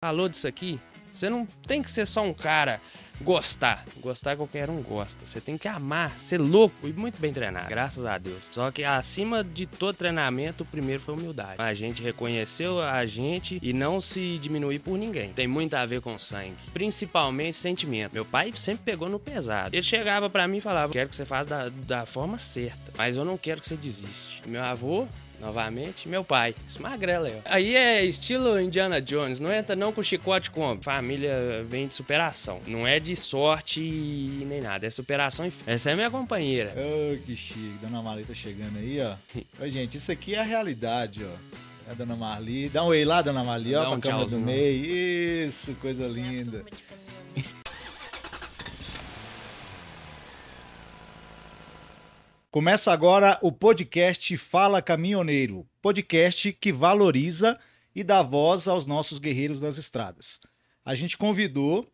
falou disso aqui, você não tem que ser só um cara gostar. Gostar qualquer um gosta. Você tem que amar, ser louco e muito bem treinado, graças a Deus. Só que acima de todo treinamento, o primeiro foi humildade. A gente reconheceu a gente e não se diminuir por ninguém. Tem muito a ver com sangue, principalmente sentimento. Meu pai sempre pegou no pesado. Ele chegava para mim e falava: "Quero que você faça da, da forma certa, mas eu não quero que você desiste". Meu avô novamente, meu pai. Esse magrelo aí, ó. Aí é estilo Indiana Jones, não entra não com chicote como. Família vem de superação. Não é de sorte nem nada, é superação e Essa é minha companheira. Oh, que chique. Dona Marli tá chegando aí, ó. Ô, gente, isso aqui é a realidade, ó. É a Dona Marli. Dá um oi lá, Dona Marli, ó, Dá pra um câmera do meio. Isso, coisa linda. Começa agora o podcast Fala Caminhoneiro, podcast que valoriza e dá voz aos nossos guerreiros das estradas. A gente convidou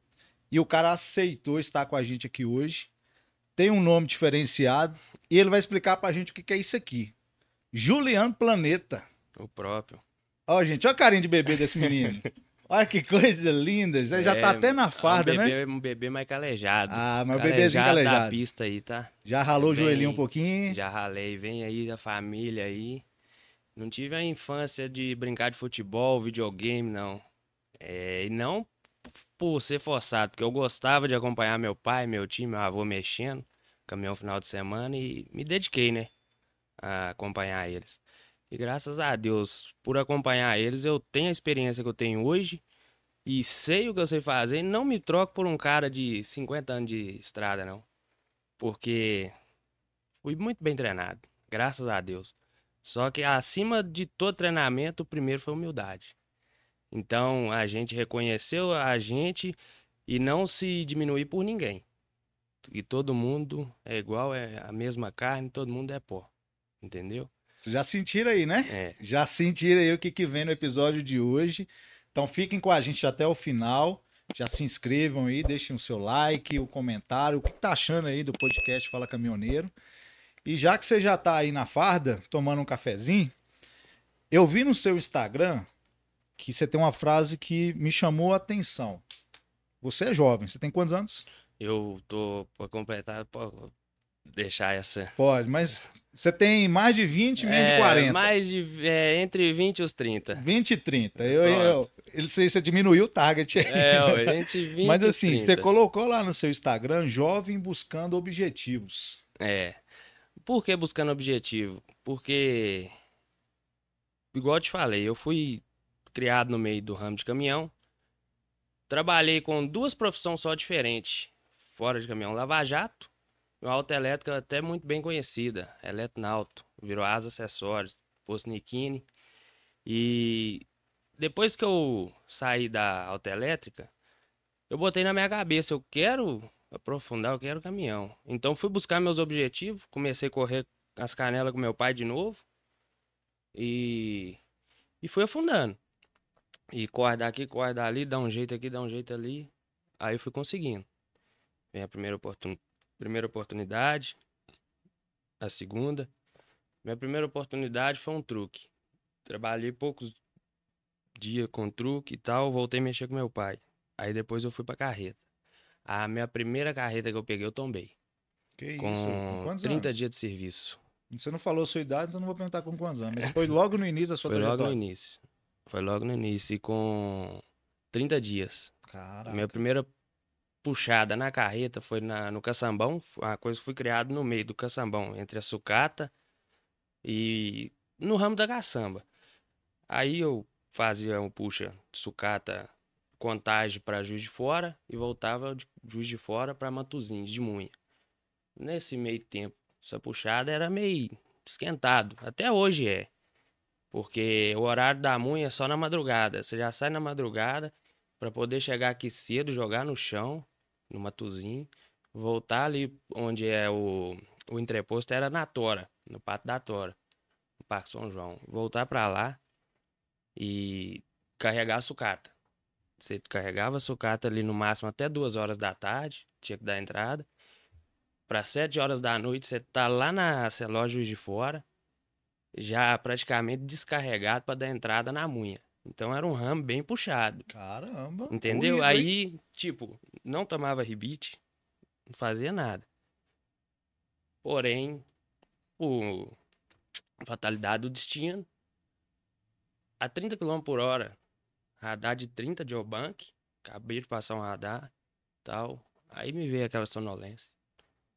e o cara aceitou estar com a gente aqui hoje. Tem um nome diferenciado e ele vai explicar pra gente o que é isso aqui. Juliano Planeta. O próprio. Ó, gente, olha a carinha de bebê desse menino. Olha que coisa linda. Ele já tá É, até na farda, um né? bebê, Um bebê mais calejado. Ah, mas o bebezinho da calejado. pista aí, tá? Já ralou o Bem, joelhinho um pouquinho. Já ralei, vem aí da família aí. Não tive a infância de brincar de futebol, videogame, não. É, e não por ser forçado, porque eu gostava de acompanhar meu pai, meu tio, meu avô mexendo, caminhão final de semana, e me dediquei, né, a acompanhar eles. Graças a Deus, por acompanhar eles, eu tenho a experiência que eu tenho hoje e sei o que eu sei fazer. Não me troco por um cara de 50 anos de estrada, não. Porque fui muito bem treinado, graças a Deus. Só que acima de todo treinamento, o primeiro foi humildade. Então a gente reconheceu a gente e não se diminuir por ninguém. E todo mundo é igual, é a mesma carne, todo mundo é pó. Entendeu? Vocês já sentiram aí, né? É. Já sentiram aí o que, que vem no episódio de hoje. Então fiquem com a gente até o final. Já se inscrevam aí, deixem o seu like, o comentário, o que tá achando aí do podcast Fala Caminhoneiro. E já que você já tá aí na farda, tomando um cafezinho, eu vi no seu Instagram que você tem uma frase que me chamou a atenção. Você é jovem, você tem quantos anos? Eu tô pra completar, deixar essa. Pode, mas você tem mais de 20, menos de É, 40. Mais de é, entre 20 e os 30. 20 e 30. Eu, eu, ele, você, você diminuiu o target. É, ó, entre 20 Mas e assim, 30. você colocou lá no seu Instagram, jovem buscando objetivos. É. Por que buscando objetivo? Porque, igual eu te falei, eu fui criado no meio do ramo de caminhão. Trabalhei com duas profissões só diferentes. Fora de caminhão, lava-jato. Uma auto elétrica até muito bem conhecida. Eletnauto. Virou asa acessórios. Posto Nikini. E depois que eu saí da auto elétrica, eu botei na minha cabeça, eu quero aprofundar, eu quero caminhão. Então fui buscar meus objetivos, comecei a correr as canelas com meu pai de novo e, e fui afundando. E corre daqui, corre dali, dá um jeito aqui, dá um jeito ali. Aí fui conseguindo. Vem a primeira, oportun... primeira oportunidade, a segunda. Minha primeira oportunidade foi um truque. Trabalhei poucos dias com truque e tal, voltei a mexer com meu pai. Aí depois eu fui pra carreta. A minha primeira carreta que eu peguei, eu tombei. Que com isso? Com quantos 30 anos? dias de serviço. Você não falou a sua idade, então não vou perguntar com quantos anos. Mas foi logo no início da sua Foi logo no trajetória. início. Foi logo no início. E com 30 dias. Caraca. Minha primeira puxada na carreta foi na, no caçambão. Uma coisa que fui criado no meio do caçambão, entre a sucata e no ramo da caçamba. Aí eu fazia um puxa sucata contagem para Juiz de Fora e voltava de Juiz de Fora para Matozinhos de Munha. Nesse meio tempo, essa puxada era meio esquentado. Até hoje é. Porque o horário da munha é só na madrugada. Você já sai na madrugada para poder chegar aqui cedo, jogar no chão, no Matozinho, voltar ali onde é o, o entreposto, era na Tora, no Pato da Tora, no Parque São João. Voltar para lá e carregar a sucata. Você carregava a sucata ali no máximo até duas horas da tarde, tinha que dar entrada. Para sete horas da noite, você tá lá na Celó Juiz de Fora, já praticamente descarregado para dar entrada na munha. Então era um ramo bem puxado. Caramba. Entendeu? Aí, tipo, não tomava ribite, não fazia nada. Porém, por fatalidade do destino, a 30 km por hora, radar de 30 de Obank, acabei de passar um radar, tal. Aí me veio aquela sonolência.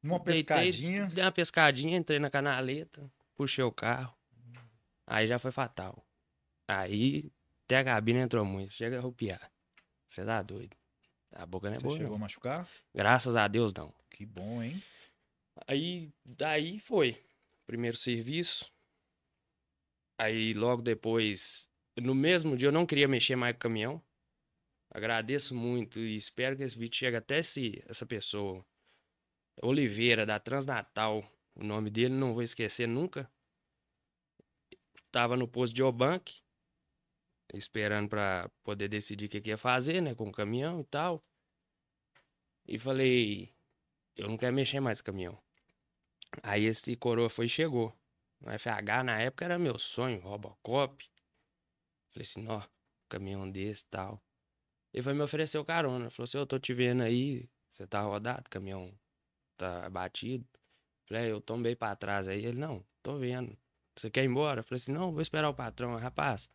Uma Deitei, pescadinha. Dei uma pescadinha, entrei na canaleta, puxei o carro. Aí já foi fatal. Aí até a cabine entrou muito, chega a arrupiar. Você tá doido. A boca não é Você boa, chegou não. a machucar? Graças a Deus, não. Que bom, hein? Aí, daí foi. Primeiro serviço. Aí, logo depois, no mesmo dia, eu não queria mexer mais com o caminhão. Agradeço muito e espero que esse vídeo chegue até se essa pessoa. Oliveira, da Transnatal. O nome dele, não vou esquecer nunca. Tava no posto de Obank. Esperando pra poder decidir o que, que ia fazer, né? Com o caminhão e tal. E falei, eu não quero mexer mais com o caminhão. Aí esse coroa foi e chegou. No FH, na época, era meu sonho, Robocop. Falei assim, ó, caminhão desse e tal. Ele foi me oferecer o carona. Falou assim, eu tô te vendo aí, você tá rodado, caminhão tá batido. Falei, "É, eu tombei pra trás aí. Ele, não, tô vendo. Você quer ir embora? Falei assim, não, vou esperar o patrão. Rapaz,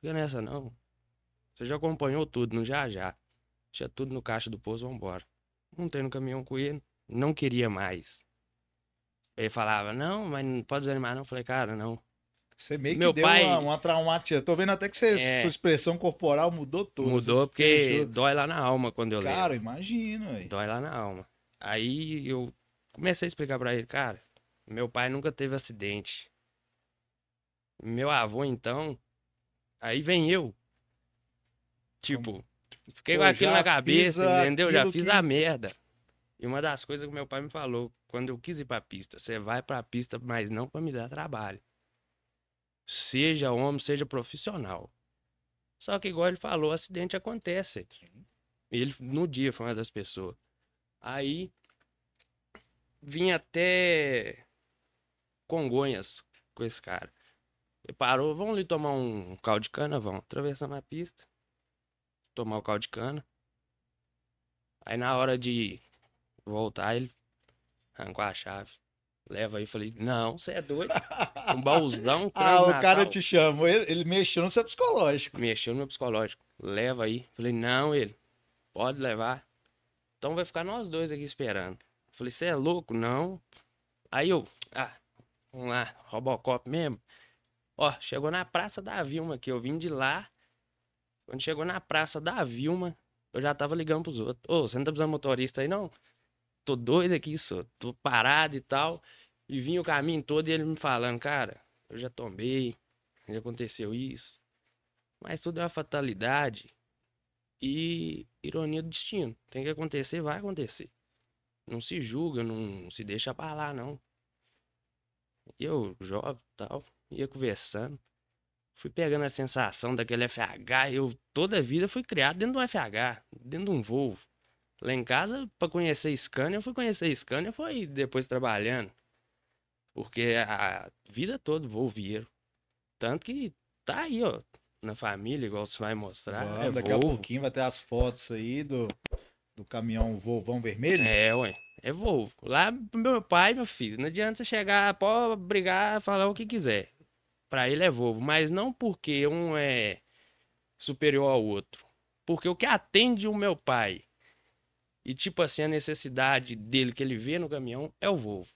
fica nessa não. Você já acompanhou tudo, no já já. Tinha tudo no caixa do posto, vambora. Montei no caminhão com ele, não queria mais. Ele falava, não, mas não pode desanimar não. Eu falei, cara, não. Você meio que Meu deu pai- uma, uma traumática. Tô vendo até que você, É. sua expressão corporal mudou toda. Mudou porque fechou. dói lá na alma quando eu Cara, leio. imagina, velho. Dói lá na alma. Aí eu comecei a explicar pra ele, cara, meu pai nunca teve acidente. Meu avô, então, aí vem eu. Tipo, fiquei Pô, com aquilo na cabeça, entendeu? Já fiz que- a merda. E uma das coisas que meu pai me falou, quando eu quis ir pra pista, você vai pra pista, mas não pra me dar trabalho. Seja homem, seja profissional. Só que igual ele falou, acidente acontece. Ele, no dia, foi uma das pessoas. Aí, vim até Congonhas com esse cara. Ele parou, vamos ali tomar um caldo de cana? Vamos. Atravessamos a pista. Tomar o caldo de cana. Aí na hora de voltar, ele arrancou a chave. Leva aí, falei, não, você é doido. Um baúzão Ah, o cara te chamou, ele, ele mexeu no seu psicológico. Mexeu no meu psicológico. Leva aí. Falei, não, ele. Pode levar. Então vai ficar nós dois aqui esperando. Falei, você é louco? Não. Aí eu, ah, vamos lá, Robocop mesmo. Ó, chegou na Praça da Vilma aqui. Eu vim de lá. Quando chegou na Praça da Vilma, eu já tava ligando pros outros. Ô, você não tá precisando de motorista aí, não? Tô doido aqui, só. Tô parado e tal. E vinha o caminho todo e ele me falando, cara, eu já tombei, já aconteceu isso. Mas tudo é uma fatalidade e ironia do destino. Tem que acontecer, vai acontecer. Não se julga, não se deixa lá, não. Eu, jovem tal, ia conversando. Fui pegando a sensação daquele FH. Eu toda a vida fui criado dentro de um FH, dentro de um Volvo. Lá em casa, pra conhecer Scania, eu fui conhecer Scania, foi depois trabalhando. Porque a vida toda Volvieiro. Tanto que tá aí, ó, na família, igual você vai mostrar. Vamos, é daqui a Volvo. pouquinho vai ter as fotos aí do, do caminhão Volvão Vermelho. É, ué. É Volvo. Lá meu pai, meu filho, não adianta você chegar, pode brigar, falar o que quiser. Pra ele é Volvo. Mas não porque um é superior ao outro. Porque o que atende o meu pai e, tipo assim, a necessidade dele que ele vê no caminhão é o Volvo.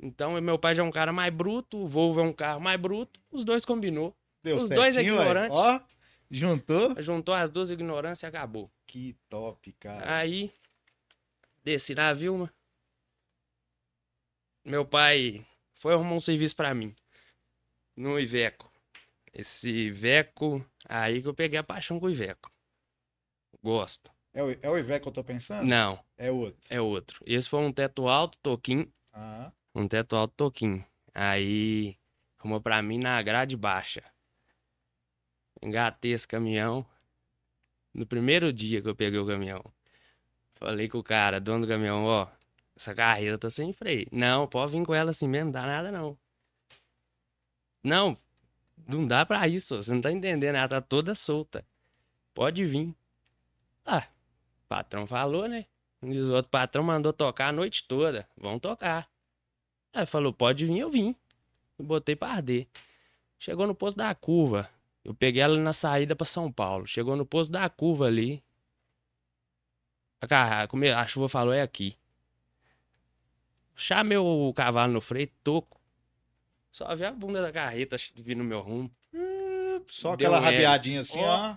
Então, meu pai já é um cara mais bruto, o Volvo é um carro mais bruto, os dois combinou. Deu os dois certinho, ué. ignorantes. Ó, juntou. Juntou as duas ignorâncias e acabou. Que top, cara. Aí, desci na Vilma. Meu pai foi arrumar um serviço pra mim. No Iveco. Esse Iveco, aí que eu peguei a paixão com o Iveco. Gosto. É, o, é o Iveco que eu tô pensando? Não, É outro. é outro. Esse foi um teto alto, toquinho. Ah, Um teto alto, toquinho. Aí, arrumou pra mim na grade baixa. Engatei esse caminhão. No primeiro dia que eu peguei o caminhão. Falei com o cara, dono do caminhão, ó, essa carreira tá sem freio. Não, pode vir com ela assim mesmo, dá nada não. Não, Não dá pra isso, você não tá entendendo. Ela tá toda solta. Pode vir. Ah, patrão falou, né? Diz o outro patrão mandou tocar a noite toda. Vão tocar. Aí falou, pode vir, eu vim. Botei pra arder. Chegou no posto da curva. Eu peguei ela na saída pra São Paulo. Chegou no posto da curva ali. A, a chuva falou, é aqui. Chamei o cavalo no freio, toco. Só vi a bunda da carreta vindo no meu rumo. Só Deu aquela um L. rabiadinha assim, ó.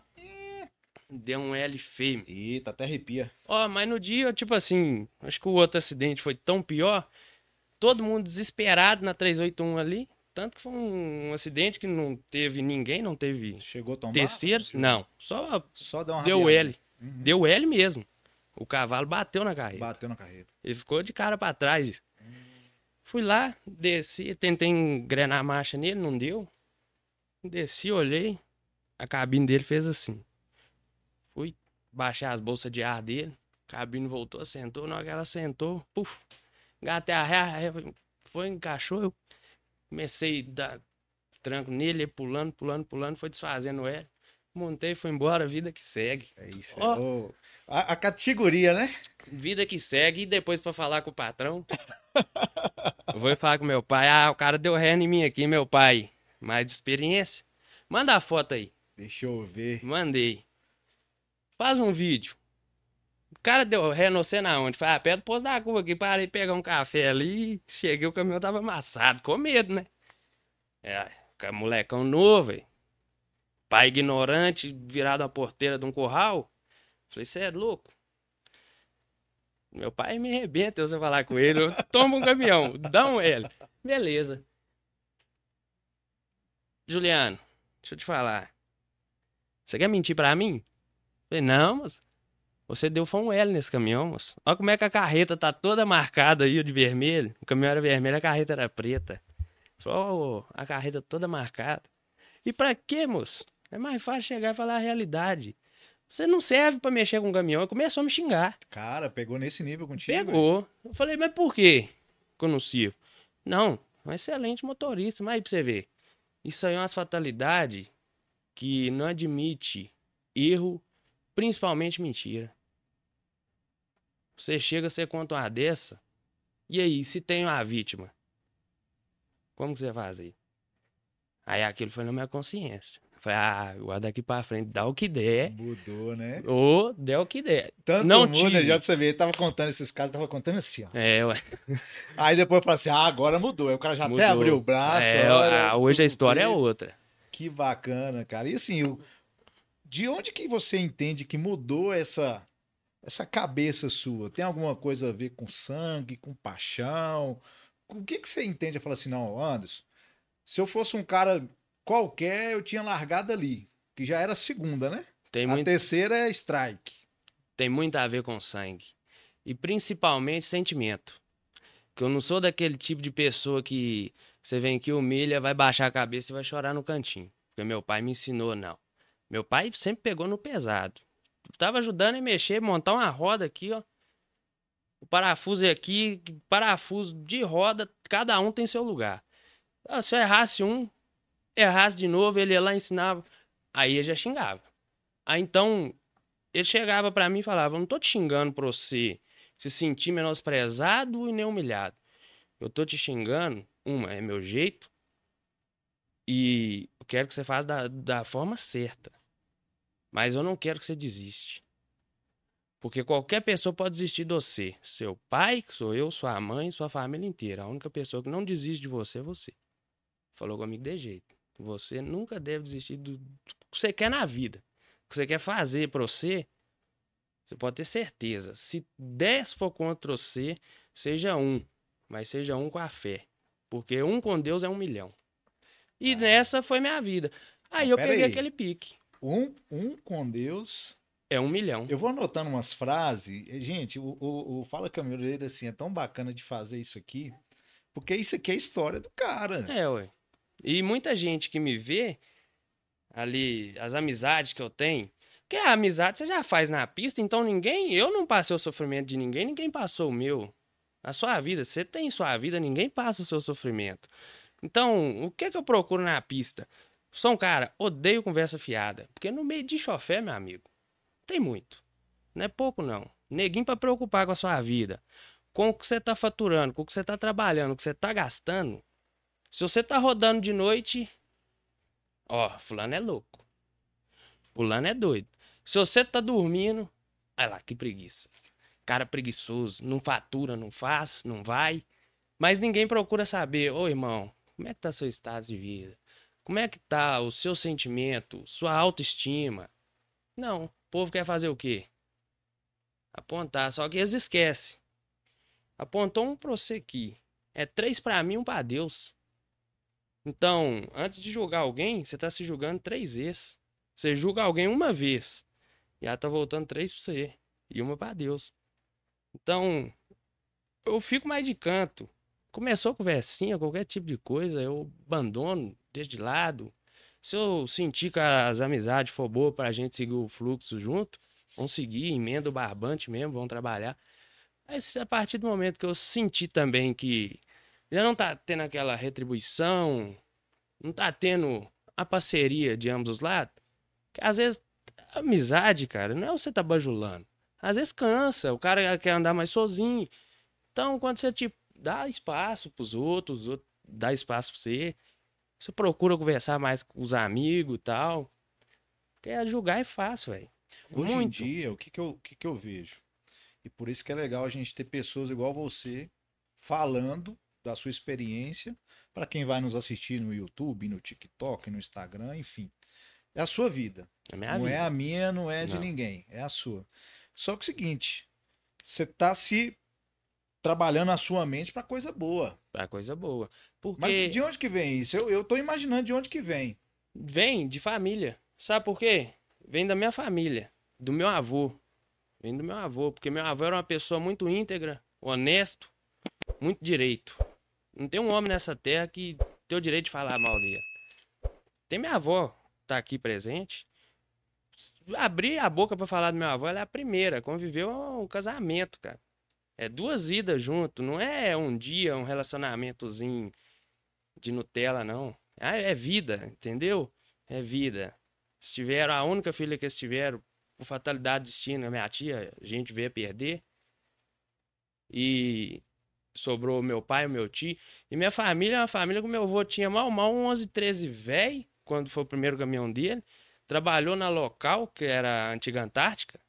Deu um L feio. Eita, até arrepia. Ó, mas no dia, tipo assim, acho que o outro acidente foi tão pior. Todo mundo desesperado na 381 ali. Tanto que foi um acidente que não teve ninguém, não teve Chegou a tombar? terceiros. Não, só Só deu deu. L. Uhum. Deu L mesmo. O cavalo bateu na carreta. Bateu na carreta. Ele ficou de cara pra trás. Fui lá, desci, tentei engrenar a marcha nele, não deu. Desci, olhei. A cabine dele fez assim. Fui baixar as bolsas de ar dele. A cabine voltou, sentou. Na hora que ela sentou, puf. Gatei a ré, foi, encaixou. Eu comecei a dar tranco nele, ele pulando, pulando, pulando, foi desfazendo ele. Montei, foi embora, vida que segue. É isso. Ó. Ô, A, a categoria, né? Vida que segue, e depois pra falar com o patrão. eu vou falar com meu pai. Ah, o cara deu ré em mim aqui, meu pai. Mais de experiência. Manda a foto aí. Deixa eu ver. Mandei. Faz um vídeo. O cara deu ré não sei na onde. Falei, ah, perto do posto da curva aqui, parei pegar um café ali. Cheguei, o caminhão tava amassado, com medo, né? É, molecão novo, velho. Pai ignorante, virado a porteira de um curral. Falei, você é louco? Meu pai me arrebenta eu falar com ele. Eu tomo um caminhão, dá um L. Beleza. Juliano, deixa eu te falar. Você quer mentir pra mim? Falei, não, mas você deu foi um L nesse caminhão, moço. Olha como é que a carreta tá toda marcada aí de vermelho. O caminhão era vermelho, a carreta era preta. Falou, "Ó, a carreta toda marcada. E pra quê, moço? É mais fácil chegar e falar a realidade. Você não serve pra mexer com o caminhão. E começou a me xingar. Cara, pegou nesse nível contigo? Pegou. Eu falei, mas por quê que eu não sirvo? Não, um excelente motorista. Mas aí pra você ver. Isso aí é umas fatalidades que não admite erro, principalmente mentira. Você chega, você conta uma dessa. E aí, se tem uma vítima? Como que você faz aí? Aí aquilo foi na minha consciência. Eu Falei, ah, agora daqui pra frente, dá o que der. Mudou, né? Ou der o que der. Tanto Não muda, tive. já pra você ver, ele tava contando esses casos, tava contando assim, ó. É, ué. Aí depois fala assim, ah, agora mudou. Aí o cara já Mudou. até abriu o braço. É, olha, hoje a história é bem. outra. Que bacana, cara. E assim, o- de onde que você entende que mudou essa essa cabeça sua? Tem alguma coisa a ver com sangue, com paixão? O que que você entende? Fala assim, não, Anderson, se eu fosse um cara qualquer, eu tinha largado ali, que já era a segunda, né? Tem a muito, terceira é strike. tem muito a ver com sangue. E principalmente sentimento. Que eu não sou daquele tipo de pessoa que você vem aqui, humilha, vai baixar a cabeça e vai chorar no cantinho. Porque meu pai me ensinou, não. Meu pai sempre pegou no pesado. Tava ajudando a mexer, montar uma roda aqui, ó. O parafuso é aqui, parafuso de roda, cada um tem seu lugar. Ah, Se eu errasse um, errasse de novo, ele ia lá ensinava. Aí ele já xingava. Aí então, ele chegava pra mim e falava: Eu não tô te xingando pra você se sentir menosprezado e nem humilhado. Eu tô te xingando, uma, é meu jeito, e eu quero que você faça da, da forma certa. Mas eu não quero que você desiste. Porque qualquer pessoa pode desistir de você. Seu pai, que sou eu, sua mãe, sua família inteira. A única pessoa que não desiste de você é você. Falou comigo de jeito. Você nunca deve desistir do, que você quer na vida. O que você quer fazer pra você, você pode ter certeza. Se 10 for contra você, seja um. Mas seja um com a fé. Porque um com Deus é um milhão. E Ah. nessa foi minha vida. Aí eu Pera peguei aí. aquele pique. Um, um com Deus. É um milhão. Eu vou anotando umas frases. Gente, o, o, o Fala Caminho dele assim, é tão bacana de fazer isso aqui, porque isso aqui é a história do cara. É, ué. E muita gente que me vê, ali, as amizades que eu tenho, que a amizade você já faz na pista, então ninguém, eu não passei o sofrimento de ninguém, ninguém passou o meu. A sua vida, você tem sua vida, ninguém passa o seu sofrimento. Então, o que que eu procuro na pista? Sou um cara, odeio conversa fiada. Porque no meio de chofé, meu amigo, tem muito. Não é pouco, não. Neguinho pra preocupar com a sua vida. Com o que você tá faturando, com o que você tá trabalhando, o que você tá gastando. Se você tá rodando de noite, ó, fulano é louco. Fulano é doido. Se você tá dormindo, olha lá, que preguiça. Cara preguiçoso, não fatura, não faz, não vai. Mas ninguém procura saber, ô irmão, como é que tá seu estado de vida? Como é que tá o seu sentimento, sua autoestima? Não, o povo quer fazer o quê? Apontar, só que eles esquecem. Apontou um pra você aqui. É três pra mim, um pra Deus. Então, antes de julgar alguém, você tá se julgando três vezes. Você julga alguém uma vez. E ela tá voltando três pra você. E uma pra Deus. Então, eu fico mais de canto. Começou a conversinha, qualquer tipo de coisa, eu abandono, deixo de lado. Se eu sentir que as amizades for boa pra gente seguir o fluxo junto, vamos seguir, emenda o barbante mesmo, vamos trabalhar. Mas a partir do momento que eu senti também que já não tá tendo aquela retribuição, não tá tendo a parceria de ambos os lados, que às vezes amizade, cara, não é você tá bajulando. Às vezes cansa, o cara quer andar mais sozinho. Então, quando você tipo, dá espaço pros outros, os outros dá espaço pra você, você procura conversar mais com os amigos e tal. Porque julgar é fácil, velho. Hoje em Muito. dia, o que que, eu, o que que eu vejo? E por isso que é legal a gente ter pessoas igual você falando da sua experiência para quem vai nos assistir no YouTube, no TikTok, no Instagram, enfim. É a sua vida. É não vida. é a minha, não é de Não. ninguém, é a sua. Só que é o seguinte, você tá se trabalhando a sua mente para coisa boa. É coisa boa. Porque Mas de onde que vem isso? Eu, eu tô imaginando de onde que vem. vem de família. Sabe por quê? Vem da minha família, do meu avô. Vem do meu avô, porque meu avô era uma pessoa muito íntegra, honesto, muito direito. Não tem um homem nessa terra que tem o direito de falar mal dele. Tem minha avó, tá aqui presente. Abrir a boca pra falar do meu avô, ela é a primeira. Conviveu um casamento, cara. É duas vidas junto, não é um dia, um relacionamentozinho de Nutella, não. Ah, É vida, entendeu? É vida. Se a única filha que eles tiveram, por fatalidade do destino, minha tia, a gente veio a perder. E sobrou meu pai, meu tio. E minha família é uma família que meu avô tinha mal, mal 11, 13 velho, quando foi o primeiro caminhão dele. Trabalhou na local, que era a antiga Antártica,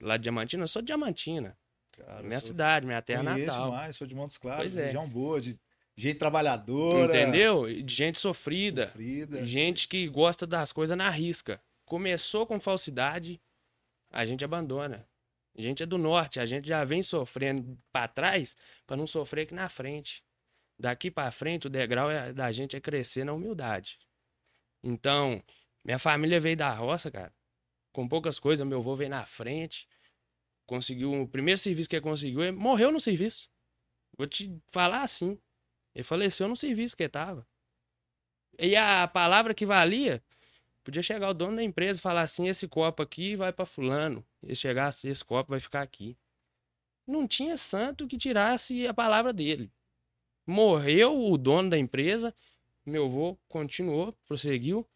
lá de Diamantina. Eu sou de Diamantina, Cara, minha eu sou- cidade, minha terra conheço natal. demais, sou de Montes Claros, Pois é. região boa, de gente trabalhadora. Entendeu? De gente sofrida. sofrida. Gente que gosta das coisas na risca. Começou com falsidade, a gente abandona. A gente é do norte, a gente já vem sofrendo pra trás pra não sofrer aqui na frente. Daqui pra frente, o degrau é- da gente é crescer na humildade. Então, minha família veio da roça, cara, com poucas coisas. Meu avô veio na frente, conseguiu o primeiro serviço que ele conseguiu, ele morreu no serviço. Vou te falar assim. Ele faleceu no serviço que ele tava. E a palavra que valia, podia chegar o dono da empresa e falar assim: esse copo aqui vai pra fulano. E chegar assim, esse copo vai ficar aqui. Não tinha santo que tirasse a palavra dele. Morreu o dono da empresa, meu avô continuou, prosseguiu.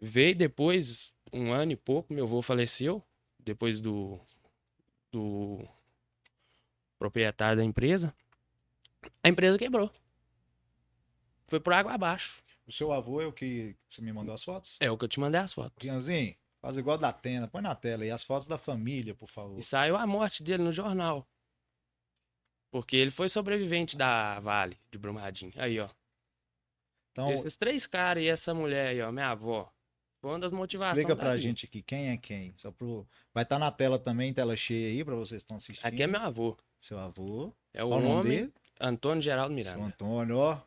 Veio depois, um ano e pouco, meu avô faleceu, depois do, do proprietário da empresa. A empresa quebrou. Foi por água abaixo. O seu avô é o que você me mandou as fotos? É o que eu te mandei as fotos. Rianzinho, faz igual da Atena, põe na tela aí as fotos da família, por favor. E saiu a morte dele no jornal. Porque ele foi sobrevivente da Vale de Brumadinho. Aí, ó. Então, Esses três caras e essa mulher aí, ó, minha avó. Foi uma das motivações. explica pra vida. gente aqui quem é quem. Só pro... Vai estar na tela também, tela cheia aí, pra vocês que estão assistindo. Aqui é meu avô. Seu avô. É o Qual nome dele? Antônio Geraldo Seu Miranda. Antônio, ó.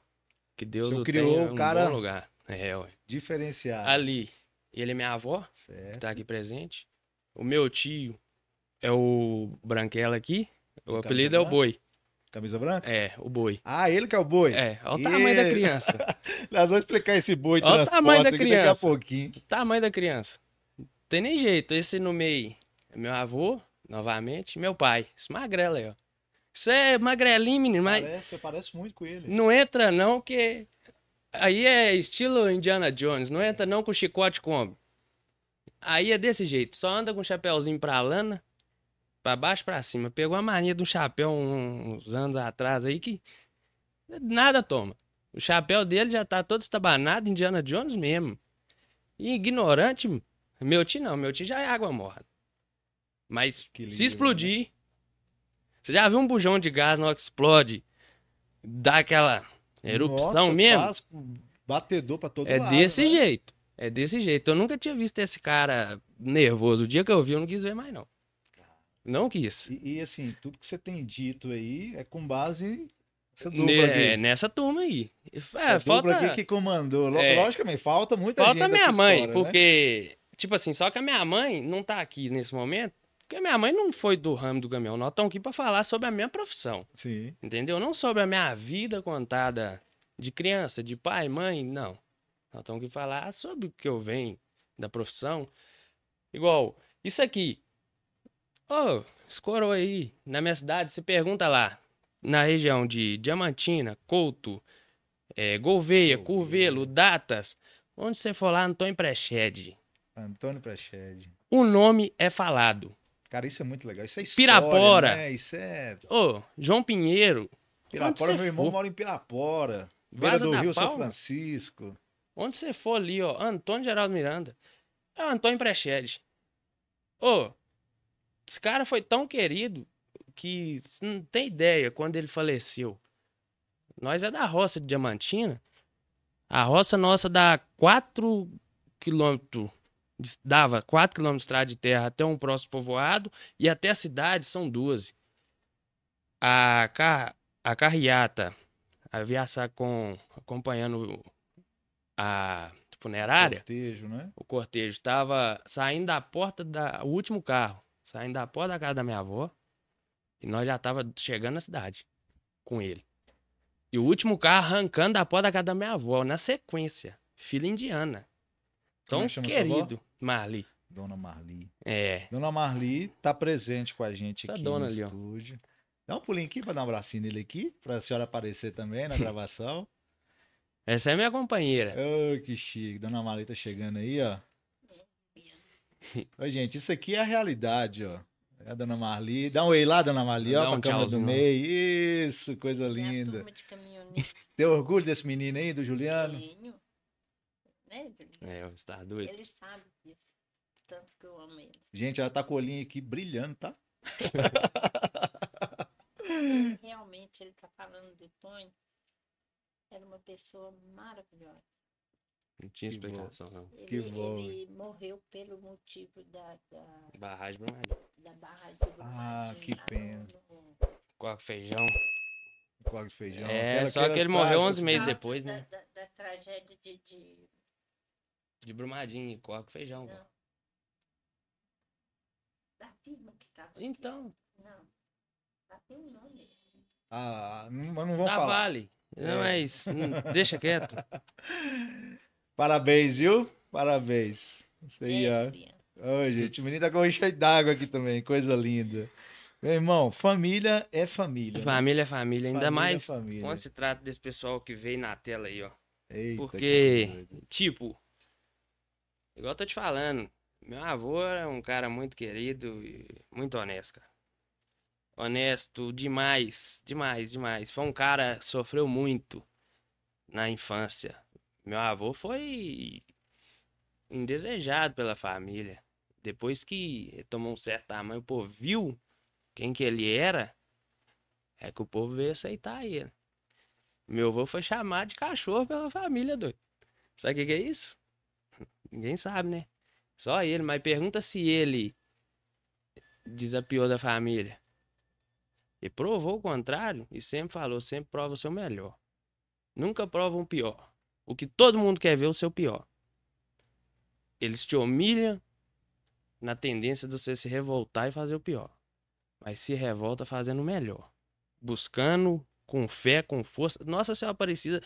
Que Deus Seu o criou tenha o um cara- bom lugar. É, ué. Diferenciado. Ali, ele é minha avó, que Certo. tá aqui presente. O meu tio é o Branquela aqui. O apelido é o? Boi. Camisa branca? É, o Boi. Ah, ele que é o boi. É, olha o tamanho da criança. Nós vamos explicar esse boi Olha o tamanho da aqui daqui a criança. pouquinho. tamanho da criança. Não tem nem jeito. Esse no meio é meu avô, novamente, e meu pai. Esse magrelo aí, ó. Isso é magrelinho, menino, mas Parece, você parece muito com ele. não entra não, que Aí é estilo Indiana Jones, não entra não com chicote come. Aí é desse jeito, só anda com o chapéuzinho pra lana, pra baixo pra cima. Pegou a mania de um chapéu uns anos atrás aí que nada toma. O chapéu dele já tá todo estabanado, Indiana Jones mesmo. E ignorante, meu tio não, meu tio já é água morta. Mas lindo, se explodir, você já viu um bujão de gás na hora que explode? Dá aquela erupção Nossa, mesmo? faz batedor pra todo É lado. desse né? jeito. É desse jeito. Eu nunca tinha visto esse cara nervoso. O dia que eu vi, eu não quis ver mais, não. Não quis. E, e, assim, tudo que você tem dito aí é com base dupla Ne- aqui. é, nessa turma aí. É, Essa falta dupla aqui que comandou. É. Logicamente, falta muita falta gente minha dessa mãe, história, né? porque, tipo assim, só que a minha mãe não tá aqui nesse momento, porque minha mãe não foi do ramo do caminhão. Nós estamos aqui pra falar sobre a minha profissão. Sim. Entendeu? Não sobre a minha vida contada de criança, de pai, mãe, não. Nós estamos aqui falar sobre o que eu venho da profissão. Igual, isso aqui. Ô, esse coroa aí, na minha cidade, você pergunta lá, na região de Diamantina, Couto, Gouveia, Gouveia. Curvelo, Datas, onde você for lá, Antônio Prechede, Antônio Prechede. o nome é falado. Cara, isso é muito legal. Isso é história, Pirapora. né? Isso é... Ô, João Pinheiro, Pirapora, meu irmão for. mora em Pirapora. Beira do Rio São Palma. Francisco. Onde você for ali, ó, Antônio Geraldo Miranda, é o Antônio Prechede. Ô, esse cara foi tão querido que você não tem ideia quando ele faleceu. Nós é da roça de Diamantina. A roça nossa dá 4 quilômetros, dava 4 quilômetros de estrada de terra até um próximo povoado e até a cidade são 12. A, car a carreata, a viaça com acompanhando a funerária, Cortejo, né? o cortejo estava saindo da porta da o último carro, saindo da porta da casa da minha avó, e nós já tava chegando na cidade com ele. E o último carro arrancando da porta da casa da minha avó, na sequência, filha indiana. Tão é que querido, Marli. Dona Marli. É, Dona Marli tá presente com a gente Essa aqui dona no ali, ó. estúdio. Dá um pulinho aqui pra dar um abracinho nele aqui, pra senhora aparecer também na gravação. essa é minha companheira. Ô, que chique. Dona Marli tá chegando aí, ó. Oi, gente, isso aqui é a realidade, ó. É a Dona Marli. Dá um oi lá, Dona Marli, ó, Dá pra um câmera do meio. Isso, coisa a linda. turma de caminhoneiros Tem orgulho desse menino aí, do Juliano? tenho, né, Juliano? É, você tá doido. Ele sabe disso. Tanto que eu amo ele. Gente, ela tá com o olhinho aqui brilhando, tá? Realmente, ele tá falando do Tonho. Era uma pessoa maravilhosa. Não tinha explicação, não. Ele, Que bom, ele morreu pelo motivo da, da, Barragem Brumadinho. da barra de Ah, que pena. no- Com feijão. Coque de feijão. É, Aquela- só que ele morreu trágica 11 meses causa depois, da, né? Da, da tragédia de, de- De Brumadinho, coca com feijão. Não. da firma que tava. aqui. Então, Não. Tá tem um nome. Ah, não, mas não vamos tá falar. vale. Não, É. mas hum, deixa quieto. Parabéns, viu? Parabéns. Isso aí, É, ó. Ô, gente, o menino tá com o cheio d'água aqui também, coisa linda. Meu irmão, família é família. né? Família é família, ainda Família é mais família. quando se trata desse pessoal que veio na tela aí, ó. Eita, Porque, tipo, igual eu tô te falando, meu avô é um cara muito querido e muito honesto, cara. Honesto demais, demais, demais. Foi um cara que sofreu muito na infância. Meu avô foi indesejado pela família. Depois que tomou um certo tamanho, o povo viu quem que ele era, é que o povo veio aceitar ele. Meu avô foi chamado de cachorro pela família, doido. Sabe o que, que é isso? Ninguém sabe, né? Só ele, mas pergunta se ele desapiou da família. E provou o contrário e sempre falou, sempre prova o seu melhor. Nunca prova um pior. O que todo mundo quer ver é o seu pior. Eles te humilham na tendência de você se revoltar e fazer o pior. Mas se revolta fazendo o melhor. Buscando com fé, com força. Nossa Senhora Aparecida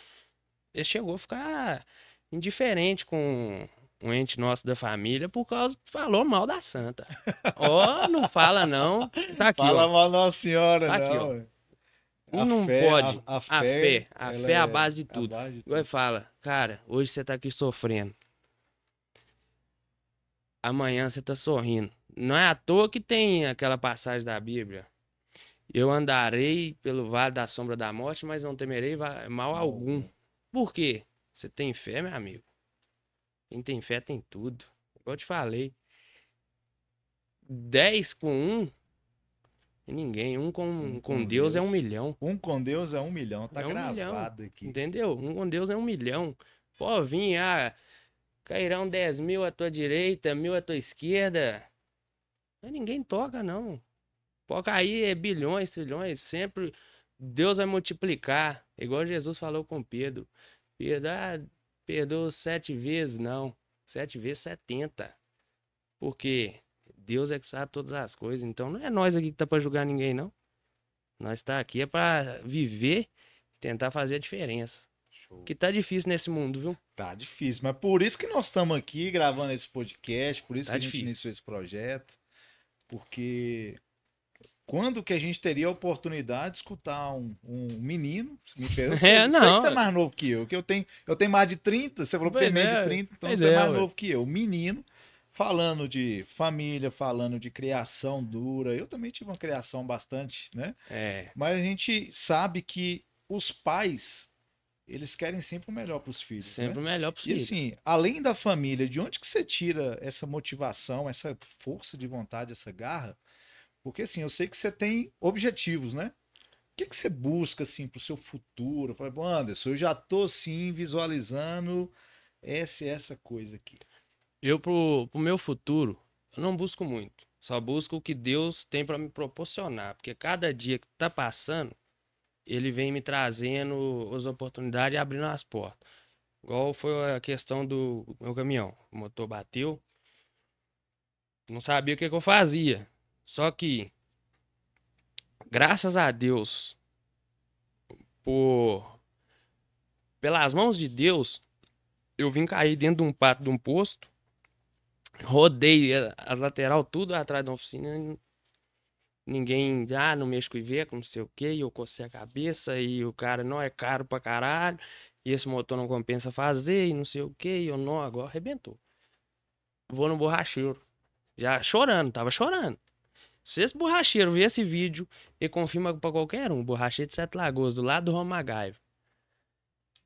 ele chegou a ficar indiferente com um ente nosso da família por causa falou mal da santa. Ó, não fala não. Tá aqui, Fala ó. mal Nossa Senhora, Tá aqui, não. ó. A não fé- pode. a- a A fé, fé, a fé é a é base de tudo. base de Vai fala, cara, hoje você tá aqui sofrendo. Amanhã você tá sorrindo. Não é à toa que tem aquela passagem da Bíblia. Eu andarei pelo vale da sombra da morte, mas não temerei mal algum. Por quê? Você tem fé, meu amigo? Quem tem fé tem tudo. Igual eu te falei. 10 com um e ninguém. Um com, Um com com Deus, é um Deus. milhão. Um com Deus é um milhão. Tá É um milhão. gravado aqui. Entendeu? Um com Deus é um milhão. Pô, vim, ah, cairão 10 mil à tua direita, mil à tua esquerda. Mas ninguém toca, não. Pode cair é bilhões, trilhões. Sempre Deus vai multiplicar. Igual Jesus falou com Pedro. Pedro, ah, perdoa sete vezes, não. Sete vezes setenta. Porque Deus é que sabe todas as coisas. Então não é nós aqui que tá pra julgar ninguém, não. Nós tá aqui é pra viver, tentar fazer a diferença. Show. Que tá difícil nesse mundo, viu? Tá difícil, mas por isso que nós estamos aqui gravando esse podcast, por isso Tá que a gente difícil. iniciou esse projeto, porque quando que a gente teria a oportunidade de escutar um, um menino, me pergunta, É, você não. que é mais novo que eu, que eu tenho, eu tenho mais de 30, você falou que tem menos é, de 30, então pois você é é, mais ué. novo que eu. Menino, falando de família, falando de criação dura, eu também tive uma criação bastante, né? É. Mas a gente sabe que os pais, eles querem sempre o melhor para os filhos, né? Sempre o melhor E possível. assim, além da família, de onde que você tira essa motivação, essa força de vontade, essa garra? Porque assim, eu sei que você tem objetivos, né? O que, que você busca assim para o seu futuro? "Bom, Anderson, eu já tô sim visualizando essa essa coisa aqui. Eu, pro, pro meu futuro, eu não busco muito. Só busco o que Deus tem pra me proporcionar. Porque cada dia que tá passando, ele vem me trazendo as oportunidades e abrindo as portas. Igual foi a questão do meu caminhão. O motor bateu. Não sabia o que, que eu fazia. Só que, graças a Deus, por pelas mãos de Deus, eu vim cair dentro de um pato de um posto. Rodei as lateral tudo atrás da oficina. Ninguém, ah, não mexo com Iveco, não sei o que. Eu cocei a cabeça e o cara, não, é caro pra caralho. E esse motor não compensa fazer e não sei o que. Eu, não, agora arrebentou. Vou no borracheiro. Já chorando, tava chorando. Se esse borracheiro ver esse vídeo e confirma pra qualquer um, borracheiro de Sete Lagoas, do lado do Romagaivo.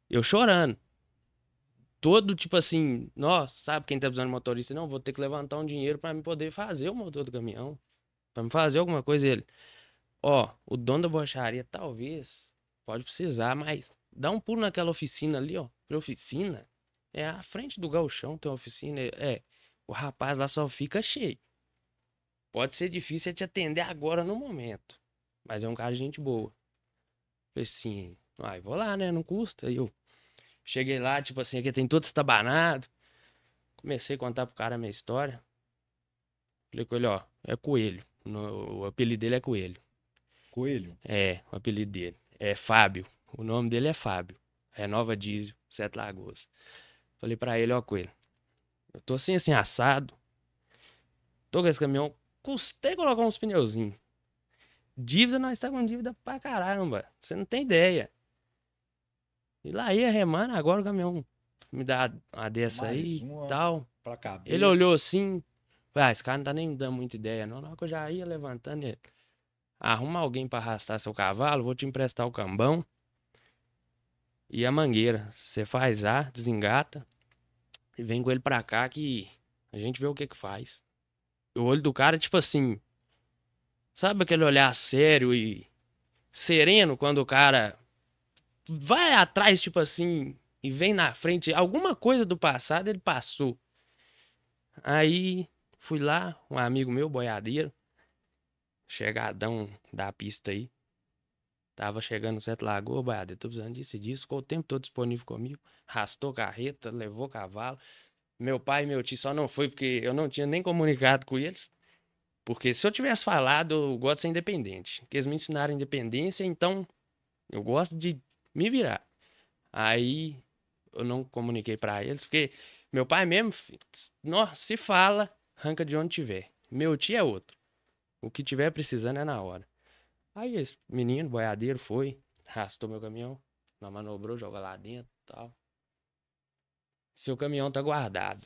Eu chorando todo tipo assim, nossa, sabe quem tá precisando de motorista? Não, vou ter que levantar um dinheiro pra me poder fazer o motor do caminhão. Pra me fazer alguma coisa ele. Ó, o dono da borracharia talvez pode precisar, mas dá um pulo naquela oficina ali, ó. Pra oficina é à frente do galchão, tem uma oficina, é, o rapaz lá só fica cheio. Pode ser difícil é te atender agora no momento, mas é um cara de gente boa. Falei assim, ai, vou lá, né? Não custa. Aí eu Cheguei lá, tipo assim, aqui tem tudo estabanado. Comecei a contar pro cara a minha história. Falei com ele, ó, é Coelho. No- o apelido dele é Coelho. Coelho. É, o apelido dele. É Fábio. O nome dele é Fábio. Renova Diesel, Sete Lagoas. Falei pra ele, ó, Coelho. Eu tô assim, assim, assado. Tô com esse caminhão. Custei colocar uns pneuzinhos. Dívida, nós tá com dívida pra caramba. Você não tem ideia. E lá ia remando, agora o caminhão me dá uma dessa Mais aí e tal. Ele olhou assim, ah, esse cara não tá nem me dando muita ideia, não. Na hora que eu já ia levantando ele. Arruma alguém pra arrastar seu cavalo, vou te emprestar o cambão e a mangueira. Você faz ar, desengata e vem com ele pra cá que a gente vê o que que faz. O olho do cara, tipo assim, sabe aquele olhar sério e sereno quando o cara vai atrás, tipo assim, e vem na frente. Alguma coisa do passado ele passou. Aí fui lá, um amigo meu, boiadeiro, chegadão da pista aí. Tava chegando no Sete Lagoa, boiadeiro, tô precisando disso e disso. Ficou o tempo todo disponível comigo. Rastou carreta, levou cavalo. Meu pai e meu tio só não foi porque eu não tinha nem comunicado com eles. Porque se eu tivesse falado, eu gosto de ser independente. Porque eles me ensinaram independência, então eu gosto de me virar. Aí eu não comuniquei pra eles, porque meu pai mesmo, nossa, se fala, arranca de onde tiver. Meu tio é outro. O que tiver precisando é na hora. Aí esse menino, boiadeiro, foi, arrastou meu caminhão, manobrou, jogou lá dentro tal. Seu caminhão tá guardado.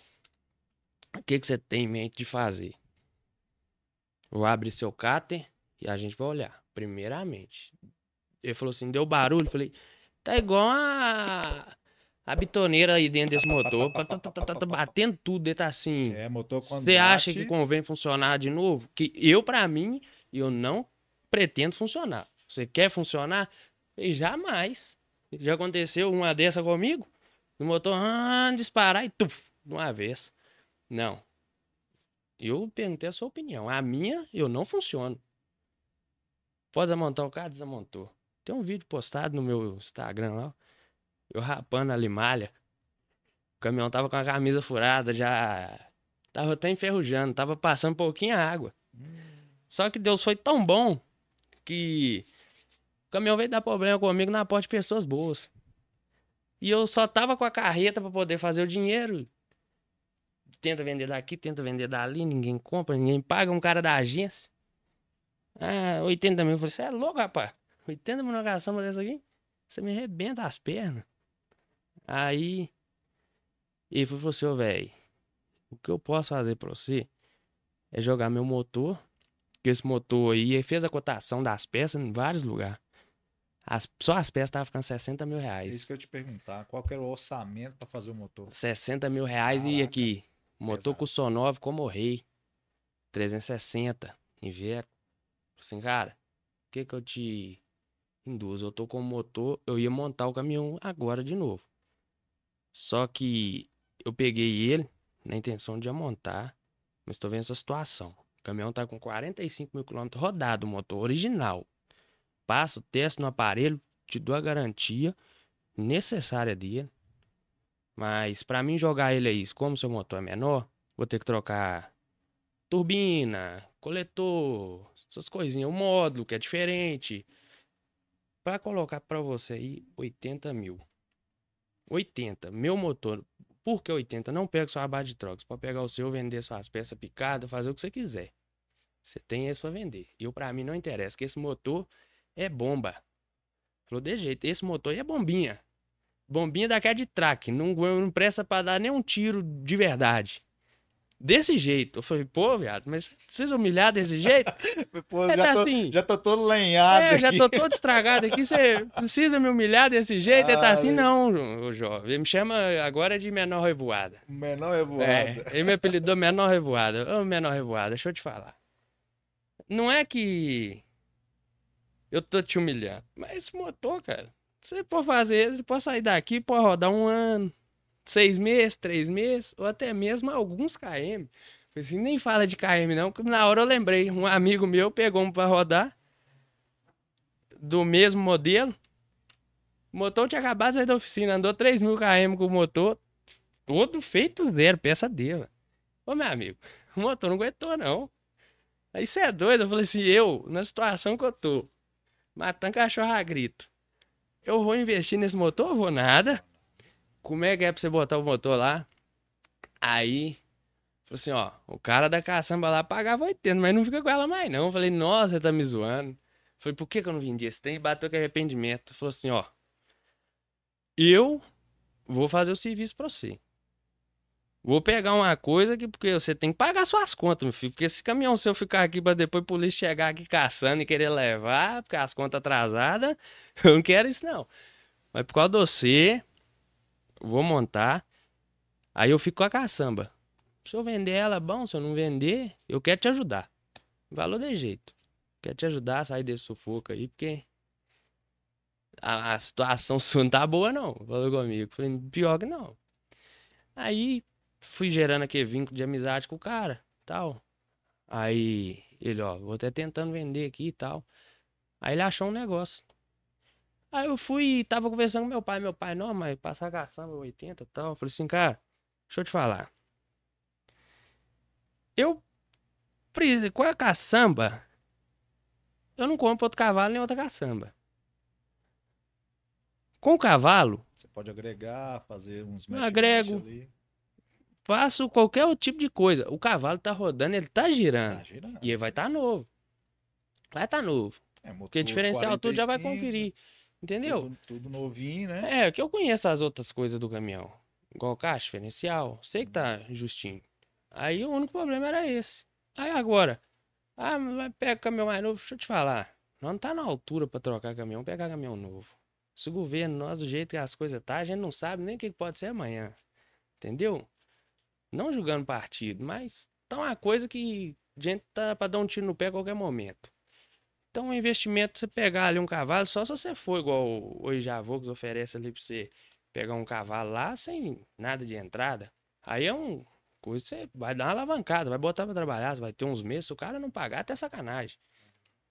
O que, que você tem em mente de fazer? Vou abrir seu cáter e a gente vai olhar, primeiramente. Ele falou assim, deu barulho, eu falei, tá igual a, a bitoneira aí dentro desse motor, tá, tá, tá, batendo tudo, ele tá assim. É, motor quando Você acha que convém funcionar de novo? Que eu, pra mim, eu não pretendo funcionar. Você quer funcionar? E jamais. Já aconteceu uma dessa comigo? O motor ah, disparar e tuf, de uma vez. Não. Eu perguntei a sua opinião. A minha, eu não funciono. Pode desmontar o carro? Desmontou. Tem um vídeo postado no meu Instagram lá. Eu rapando a limalha. O caminhão tava com a camisa furada, já Tava até enferrujando, tava passando pouquinha água. Só que Deus foi tão bom que o caminhão veio dar problema comigo na porta de pessoas boas. E eu só tava com a carreta pra poder fazer o dinheiro. Tenta vender daqui, tenta vender dali, ninguém compra, ninguém paga. Um cara da agência. Ah, 80 mil. Eu falei, você é louco, rapaz? 80 mil na caçamba dessa aqui? Você me arrebenta as pernas. Aí. Ele falou assim, ô, velho. O que eu posso fazer pra você é jogar meu motor. Que esse motor aí, fez a cotação das peças em vários lugares. As- só as peças estavam ficando 60 mil É reais. isso que eu te perguntar. Qual que era o orçamento pra fazer o motor? 60 mil reais e Caraca, aqui. Motor com Sonov, como rei. 360. Inverno. Assim, cara, o que que eu te induzo? Eu tô com o motor, eu ia montar o caminhão agora de novo. Só que eu peguei ele na intenção de montar, mas tô vendo essa situação. O caminhão tá com 45 mil quilômetros rodado, o motor original. Passa o teste no aparelho, te dou a garantia necessária dele. Mas pra mim jogar ele aí, como seu motor é menor, vou ter que trocar turbina, coletor, essas coisinhas, o módulo que é diferente. Pra colocar pra você aí 80 mil. 80, meu motor. Por que 80? Não pega sua abate de troca. Você pode pegar o seu, vender suas peças picadas, fazer o que você quiser. Você tem esse pra vender. Eu, pra mim, não interessa, que esse motor é bomba. Falou de jeito, esse motor aí é bombinha. Bombinha daquela de track. Não, não presta pra dar nem um tiro de verdade. Desse jeito. Eu falei, pô, viado, mas precisa humilhar desse jeito? Pô, É, já, tá tô, assim. já tô todo lenhado É, já aqui. tô todo estragado aqui. Você precisa me humilhar desse jeito? Ele tá Ah, assim, velho. não, ô jovem. Ele me chama agora de menor revoada. Menor é voado. É, ele me apelidou menor revoada. Ô, menor revoada, deixa eu te falar. Não é que eu tô te humilhando, mas esse motor, cara, você pode fazer, você pode sair daqui, pode rodar um ano, seis meses, três meses, ou até mesmo alguns KM. Assim, nem fala de KM não, porque na hora eu lembrei, um amigo meu pegou um pra rodar, do mesmo modelo, o motor tinha acabado de sair da oficina, andou 3 mil km com o motor, todo feito zero, peça dele. Ô, meu amigo, o motor não aguentou, não. Aí você é doido. Eu falei assim, eu, na situação que eu tô, matando cachorro a grito, eu vou investir nesse motor? Vou nada. Como é que é pra você botar o motor lá? Aí, falou assim, ó, o cara da caçamba lá pagava 80, mas não fica com ela mais não. Eu falei, nossa, você tá me zoando. Falei, por que que eu não vendi esse trem? Bateu com arrependimento. Falou assim, ó, eu vou fazer o serviço pra você. Vou pegar uma coisa que porque você tem que pagar suas contas, meu filho. Porque esse caminhão seu ficar aqui pra depois a polícia chegar aqui caçando e querer levar, porque as contas atrasadas, eu não quero isso não. Mas por causa de você, vou montar. Aí eu fico com a caçamba. Se eu vender ela, bom. Se eu não vender, eu quero te ajudar. Valor de jeito. Quero te ajudar a sair desse sufoco aí, porque a, a situação sua não tá boa, não. Falou comigo. Falei, pior que não. Aí fui gerando aquele vínculo de amizade com o cara, tal. Aí ele, ó, vou até tentando vender aqui e tal. Aí ele achou um negócio. Aí eu fui, tava conversando com meu pai, meu pai, não, mas passar a caçamba 80 e tal. Eu falei assim, cara, deixa eu te falar. Eu, com a caçamba, eu não compro outro cavalo nem outra caçamba. Com o cavalo, Você pode agregar, fazer uns meximentos agrego. ali. Faço qualquer outro tipo de coisa. O cavalo tá rodando, ele tá girando. Tá girando. E ele vai estar novo. Vai estar novo. É, motor Porque diferencial tudo já vai 45, conferir. Entendeu? Tudo, tudo novinho, né? É, que eu conheço as outras coisas do caminhão. Igual caixa, diferencial. Sei que tá justinho. Aí o único problema era esse. Aí agora, ah, mas vai pegar caminhão mais novo. Deixa eu te falar. Nós não tá na altura pra trocar caminhão, pegar caminhão novo. Se o governo, nós, do jeito que as coisas tá, a gente não sabe nem o que pode ser amanhã. Entendeu? Não julgando partido, mas tá uma coisa que a gente tá pra dar um tiro no pé a qualquer momento. Então, o investimento, você pegar ali um cavalo, só se você for igual hoje a Volks oferece ali pra você pegar um cavalo lá sem nada de entrada. Aí é um coisa que você vai dar uma alavancada, vai botar pra trabalhar, vai ter uns meses, se o cara não pagar, até sacanagem.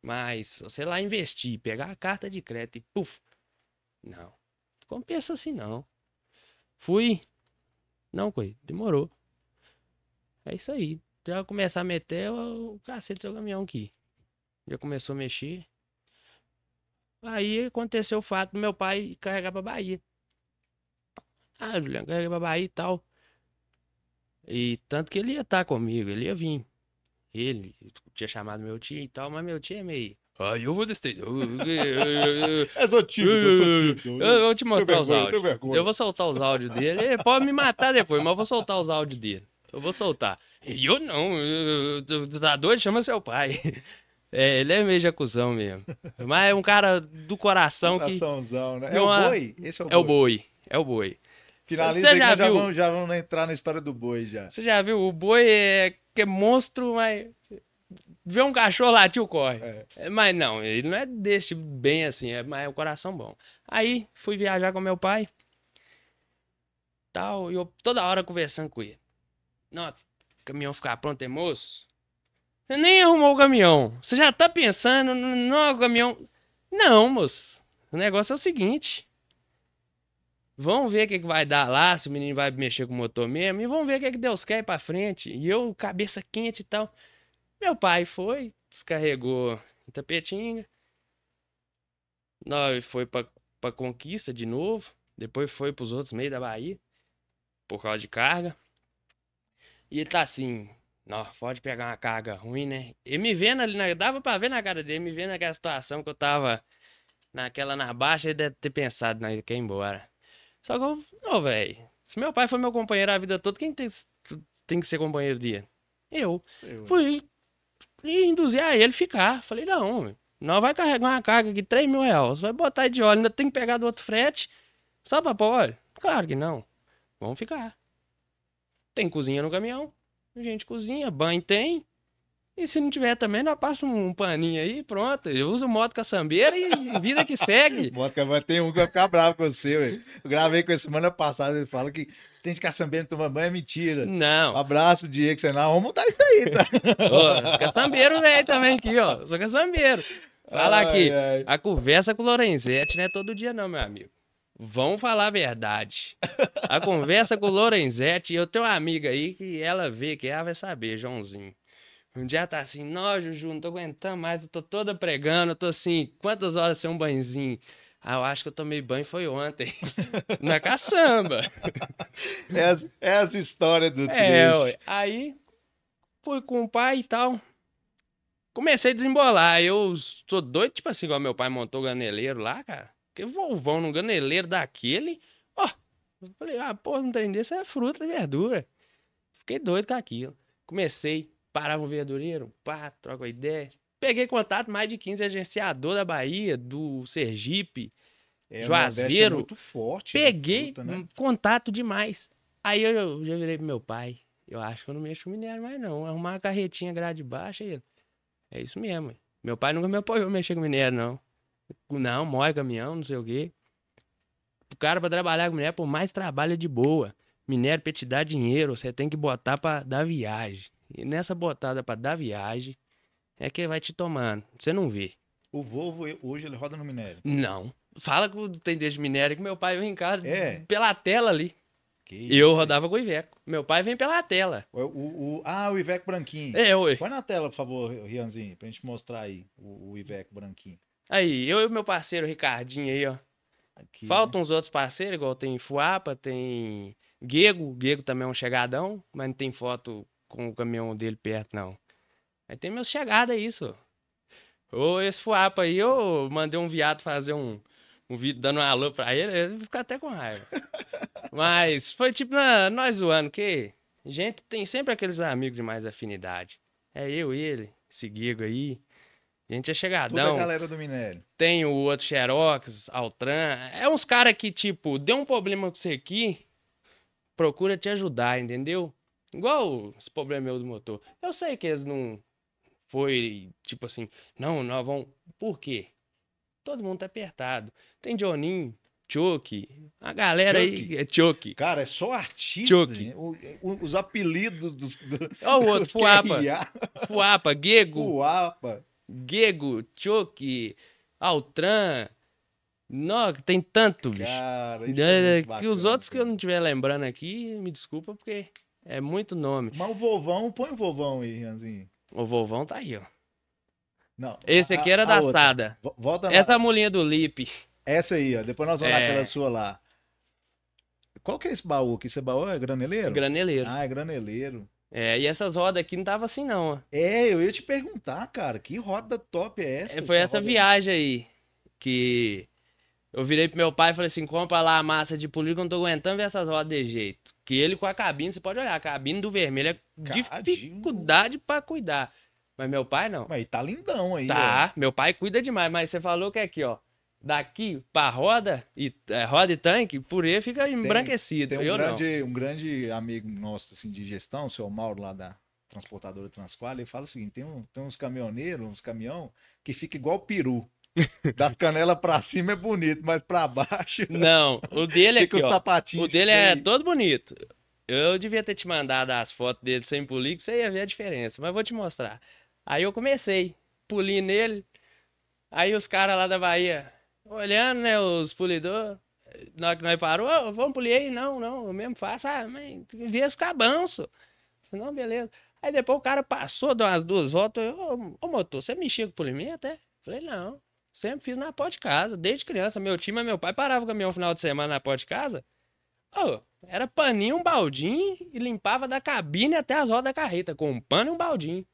Mas, você lá investir, pegar a carta de crédito e puf, não. Compensa assim não. Fui. Não, coi, demorou. É isso aí. Já começar a meter o, cacete do seu caminhão aqui. Já começou a mexer. Aí aconteceu o fato do meu pai carregar pra Bahia. Ah, Juliano, carregar pra Bahia e tal. E tanto que ele ia estar comigo, ele ia vir. Ele tinha chamado meu tio e tal, mas meu tio é meio. Ah, eu vou. Eu, eu, eu, É só tímido, eu tímido. eu vou te mostrar os vergonha, eu áudios. vergonha. Eu vou soltar os áudios dele. Ele pode me matar depois, mas eu vou soltar os áudios dele. Eu vou soltar. E eu não. Tá doido? Chama seu pai. É, ele é meio jacuzão mesmo. Mas é um cara do coração que. Coraçãozão, né? É o há- boi? Esse é o É o boi. boi. É o boi. Finaliza Você aí já nós já viu? vamos, já vamos entrar na história do boi já. Você já viu? O boi é que é monstro, mas. Vê um cachorro latir, corre. É. É, Mas não, ele não é desse tipo bem assim, é, mas é o coração bom. Aí fui viajar com meu pai. Tal, e eu toda hora conversando com ele. Não, caminhão ficar pronto, é moço? Você nem arrumou o caminhão. Você já tá pensando no caminhão. Não, moço. O negócio é o seguinte. Vamos ver o que, que vai dar lá, se o menino vai mexer com o motor mesmo, e vamos ver o que, que Deus quer pra frente. E eu, cabeça quente e tal. Meu pai foi, descarregou em Tapetinga. Nós foi pra, pra Conquista de novo. Depois foi pros outros meios da Bahia. Por causa de carga. E ele tá assim. Não, pode pegar uma carga ruim, né? E me vendo ali, na- dava pra ver na cara dele, me vendo naquela situação que eu tava naquela na baixa, ele deve ter pensado, não, ele quer ir embora. Só que eu, não, velho. Se meu pai foi meu companheiro a vida toda, quem tem, tem que ser companheiro dele? Eu. Eu, Fui e induzir a ele ficar. Falei, não, não vai carregar uma carga aqui, 3 mil reais. Vai botar aí de óleo, ainda tem que pegar do outro frete. Só pra pôr óleo? Claro que não. Vamos ficar. Tem cozinha no caminhão. A gente cozinha, banho tem. E se não tiver também, nós passa um paninho aí, pronto. Eu uso moto caçambeira e vida que segue. Bota, vai ter um que vai ficar bravo com você, ué. Eu gravei com ele semana passada, ele fala que você tem de caçambeiro tomar banho é mentira. Um Não. abraço pro Diego Senal. Vamos mudar isso aí, tá? Ô, sou caçambeiro velho também aqui, ó. Sou caçambeiro. Fala aqui. Ai, ai. A conversa com o Lorenzetti não é todo dia, não, meu amigo. Vamos falar a verdade. A conversa com o Lorenzetti, eu tenho uma amiga aí que ela vê, que ela vai saber, Joãozinho. Um dia tá assim, não, Juju, não tô aguentando mais, eu tô toda pregando, eu tô assim, quantas horas sem um banhozinho? Ah, eu acho que eu tomei banho foi ontem. Na caçamba. É as, é as histórias do É, ué. Aí fui com o pai e tal. Comecei a desembolar. Eu sou doido, tipo assim, igual meu pai montou ganeleiro lá, cara. Que volvão num ganeleiro daquele. Ó, eu falei, ah, pô, não tem desse é fruta e verdura. Fiquei doido com aquilo. Comecei, parava um verdureiro, pá, troca ideia. Peguei contato mais de 15 agenciador da Bahia, do Sergipe. É, o Nordeste é Juazeiro, muito forte. de Peguei fruta, né? contato demais. Aí eu, eu já virei pro meu pai. Eu acho que eu não mexo com minério mais não. Arrumar uma carretinha grade baixa e. É isso mesmo. Meu pai nunca me apoiou mexer com minério, não. Não, mói caminhão, não sei o quê. O cara pra trabalhar com minério, por mais trabalho é de boa. Minério pra te dar dinheiro, você tem que botar pra dar viagem. E nessa botada pra dar viagem, é que vai te tomando. Você não vê. O Volvo, hoje, ele roda no minério. Não. Fala que tem desse minério que meu pai vem em casa É? pela tela ali. Que E eu rodava com o Iveco. Meu pai vem pela tela. O, o- o- ah, o Iveco branquinho. É, ué. Põe na tela, por favor, Rianzinho, pra gente mostrar aí o, o Iveco branquinho. Aí, eu e o meu parceiro Ricardinho aí, ó. Aqui, Faltam uns outros parceiros, igual tem Fuapa, tem Guego. Guego também é um chegadão, mas não tem foto com o caminhão dele perto, não. Aí tem meus chegados aí, isso. Ô, esse fuapa aí, eu mandei um viado fazer um, um vídeo dando um alô pra ele, ele fica até com raiva. Mas foi tipo na, nós zoando, que gente tem sempre aqueles amigos de mais afinidade. É eu, ele, esse Guigo aí. A gente é Toda a chegadão. galera do Minério. Tem o outro Xerox, Altran. É uns caras que, tipo, deu um problema com você aqui, procura te ajudar, entendeu? Igual esse problema meu do motor. Eu sei que eles não foi, tipo assim, não, nós vamos... Por quê? Todo mundo tá apertado. Tem Johninho, Chuck, a galera Chuck? aí... É Chuck. Cara, é só artista. Chuck. né? Os apelidos dos. Do, Ó o outro, dos Fuapa. Fuapa, Gego, Fuapa. Gego, Chuck, Altran... Não, tem tanto, bicho. Cara, isso É, é muito que bacana, os outros que eu não estiver lembrando aqui, me desculpa, porque é muito nome. Mas o vovão, põe o vovão aí, Ranzinho. O vovão tá aí, ó. Não. Esse aqui era a da. Vo- Volta. Essa mulinha do Lip. Essa aí, ó. Depois nós vamos É. naquela sua lá. Qual que é esse baú aqui? Esse baú é graneleiro? Graneleiro. Ah, é graneleiro. É, e essas rodas aqui não tava assim, não. ó. É, eu ia te perguntar, cara, que roda top é essa? É, foi essa roda- viagem aí que eu virei pro meu pai e falei assim: compra lá a massa de polir que eu não tô aguentando ver essas rodas de jeito. Que ele com a cabine, você pode olhar, a cabine do vermelho é Cadinho. dificuldade pra cuidar. Mas meu pai não. Mas tá lindão aí, Tá, meu pai cuida demais, mas você falou que aqui, ó. Daqui pra roda e é, roda e tanque, por ele fica embranquecido. Tem um eu grande, um grande amigo nosso assim, de gestão, o seu Mauro, lá da transportadora Transqual, ele fala o seguinte: tem, um- tem uns caminhoneiros, uns caminhão, que fica igual peru. Das canelas pra cima é bonito, mas pra baixo não. Não, o dele fica aqui, ó. O dele é todo bonito. Eu devia ter te mandado as fotos dele sem polir, que você ia ver a diferença, mas vou te mostrar. Aí eu comecei, poli nele. Aí os caras lá da Bahia, olhando, né, os polidores, na hora que nós parou, "Ô, vamos polir aí? Não, não, eu mesmo faço. Ah, mas devia ficar bom, só. Não, beleza. Aí depois o cara passou, deu umas duas voltas. Eu, ô, motor, você mexia com polimento até? Falei, não. Sempre fiz na porta de casa, desde criança. Meu time, meu pai parava o caminhão final de semana na porta de casa. Ô, era paninho, um baldinho e limpava da cabine até as rodas da carreta, com um pano e um baldinho.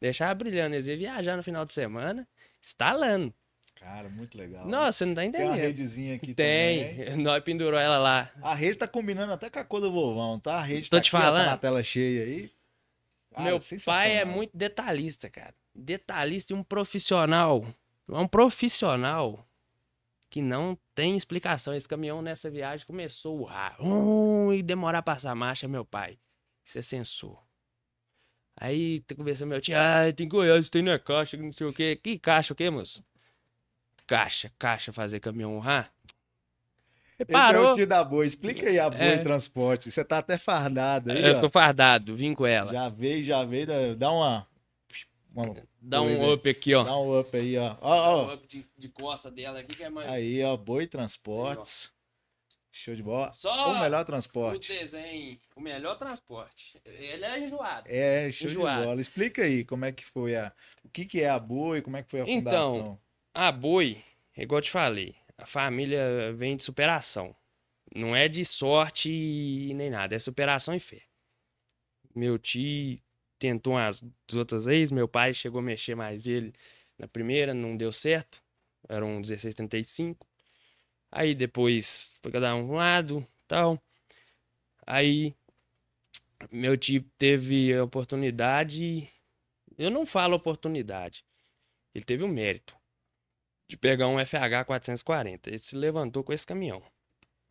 Deixava brilhando. Eles iam viajar no final de semana, estalando. Cara, muito legal. Nossa, você não tá Tem uma entendendo. redezinha aqui Tem. também. Nós pendurou ela lá. A rede tá combinando até com a cor do vovão, tá? A rede Tô tá te aqui, ó, tá falando. na tela cheia aí. Cara, Meu pai é muito detalhista, cara. Detalhista e um profissional. É um profissional que não tem explicação. Esse caminhão nessa viagem começou a urrar. Hum, e demorar a passar a marcha, meu pai. Isso é sensor. Aí conversando meu tio, ah, tem Goiás, tem na caixa, não sei o quê. Que caixa o quê, moço? Caixa, caixa fazer caminhão. Você Esse é o tio da Boi. Explica aí a Boi É. Transporte. Você tá até fardado aí, Eu ó. tô fardado, vim com ela. Já veio, já veio. dá- uma... uma- Dá um up aqui, ó. Dá um up aí, ó. Ó, ó. up de, de costa dela aqui que é mais. Aí, ó. Boi Transportes. Show de bola. Só O melhor o transporte. desenho, o melhor transporte. Ele é enjoado. É, show Enjoado. de bola. Explica aí como é que foi a... O que que é a Boi, como é que foi a Então, fundação. A boi, é igual eu te falei, a família vem de superação. Não é de sorte nem nada, é superação e fé. Meu tio tentou umas outras vezes, meu pai chegou a mexer mais ele na primeira, não deu certo. Era um 1635. Aí depois foi cada um lado, tal. Aí meu tio teve a oportunidade, eu não falo oportunidade, ele teve o mérito de pegar um FH 440. Ele se levantou com esse caminhão.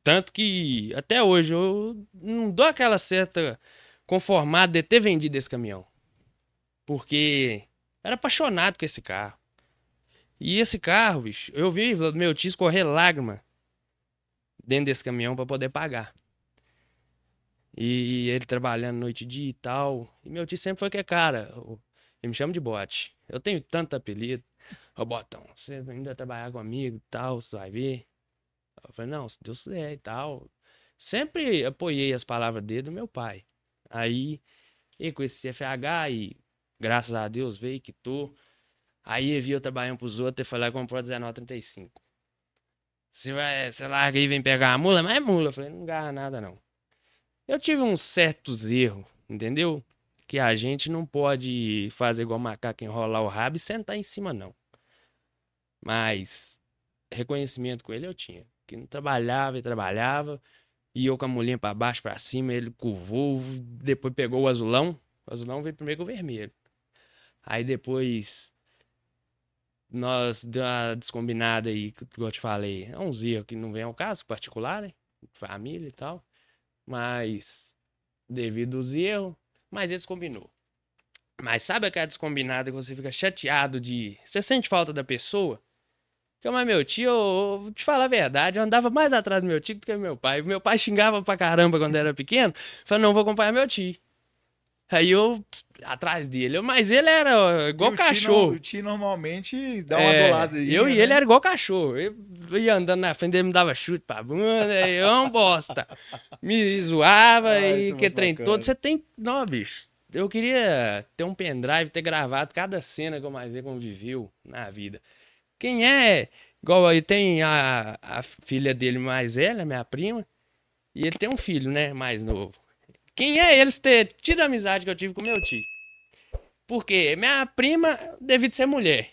Tanto que até hoje eu não dou aquela certa conformada de ter vendido esse caminhão. Porque era apaixonado com esse carro. E esse carro, bicho, eu vi meu tio escorrer lágrima dentro desse caminhão para poder pagar. E ele trabalhando noite e dia e tal. E meu tio sempre foi que é cara. Ele me chama de bote. Eu tenho tanto apelido. Ô, Botão, você ainda trabalhar comigo e tal, você vai ver. Eu falei, não, se Deus quiser e tal. Sempre apoiei as palavras dele do meu pai. Aí, e com esse CFH e graças a Deus veio, quitou. Aí ele viu eu trabalhando pros outros e foi lá e comprou a 1935. Você vai, você larga e vem pegar a mula, mas é mula. Eu falei, não garra nada não. Eu tive uns certos erros, entendeu? Que a gente não pode fazer igual macaco enrolar o rabo e sentar em cima, não. Mas reconhecimento com ele eu tinha. Que não trabalhava e trabalhava. E eu com a mulher pra baixo, pra cima, ele curvou, depois pegou o azulão. O azulão veio primeiro com o vermelho. Aí depois nós deu uma descombinada aí, que eu te falei. É um erros que não vem ao caso, particular, né? Família e tal. Mas devido aos erros, mas eles combinou. Mas sabe aquela descombinada que você fica chateado de. Você sente falta da pessoa? Porque, mas meu tio, eu, vou te falar a verdade, eu andava mais atrás do meu tio do que do meu pai. Meu pai xingava pra caramba quando era pequeno. Falei, não, vou acompanhar meu tio. Aí eu, atrás dele, mas ele era igual o cachorro. Tio, o tio normalmente dá uma É, dolada aí. eu né? e ele era igual cachorro. Eu ia andando na frente, ele me dava chute pra bunda, eu é um bosta. Me zoava Ah, e é que muito trem bacana. todo. Você tem. Não, bicho. Eu queria ter um pendrive, ter gravado cada cena que o Maisê conviveu na vida. Quem é. Igual aí tem a, a filha dele mais velha, minha prima, e ele tem um filho, né, mais novo. Quem é eles ter tido a amizade que eu tive com meu tio? Porque minha prima, devido ser mulher,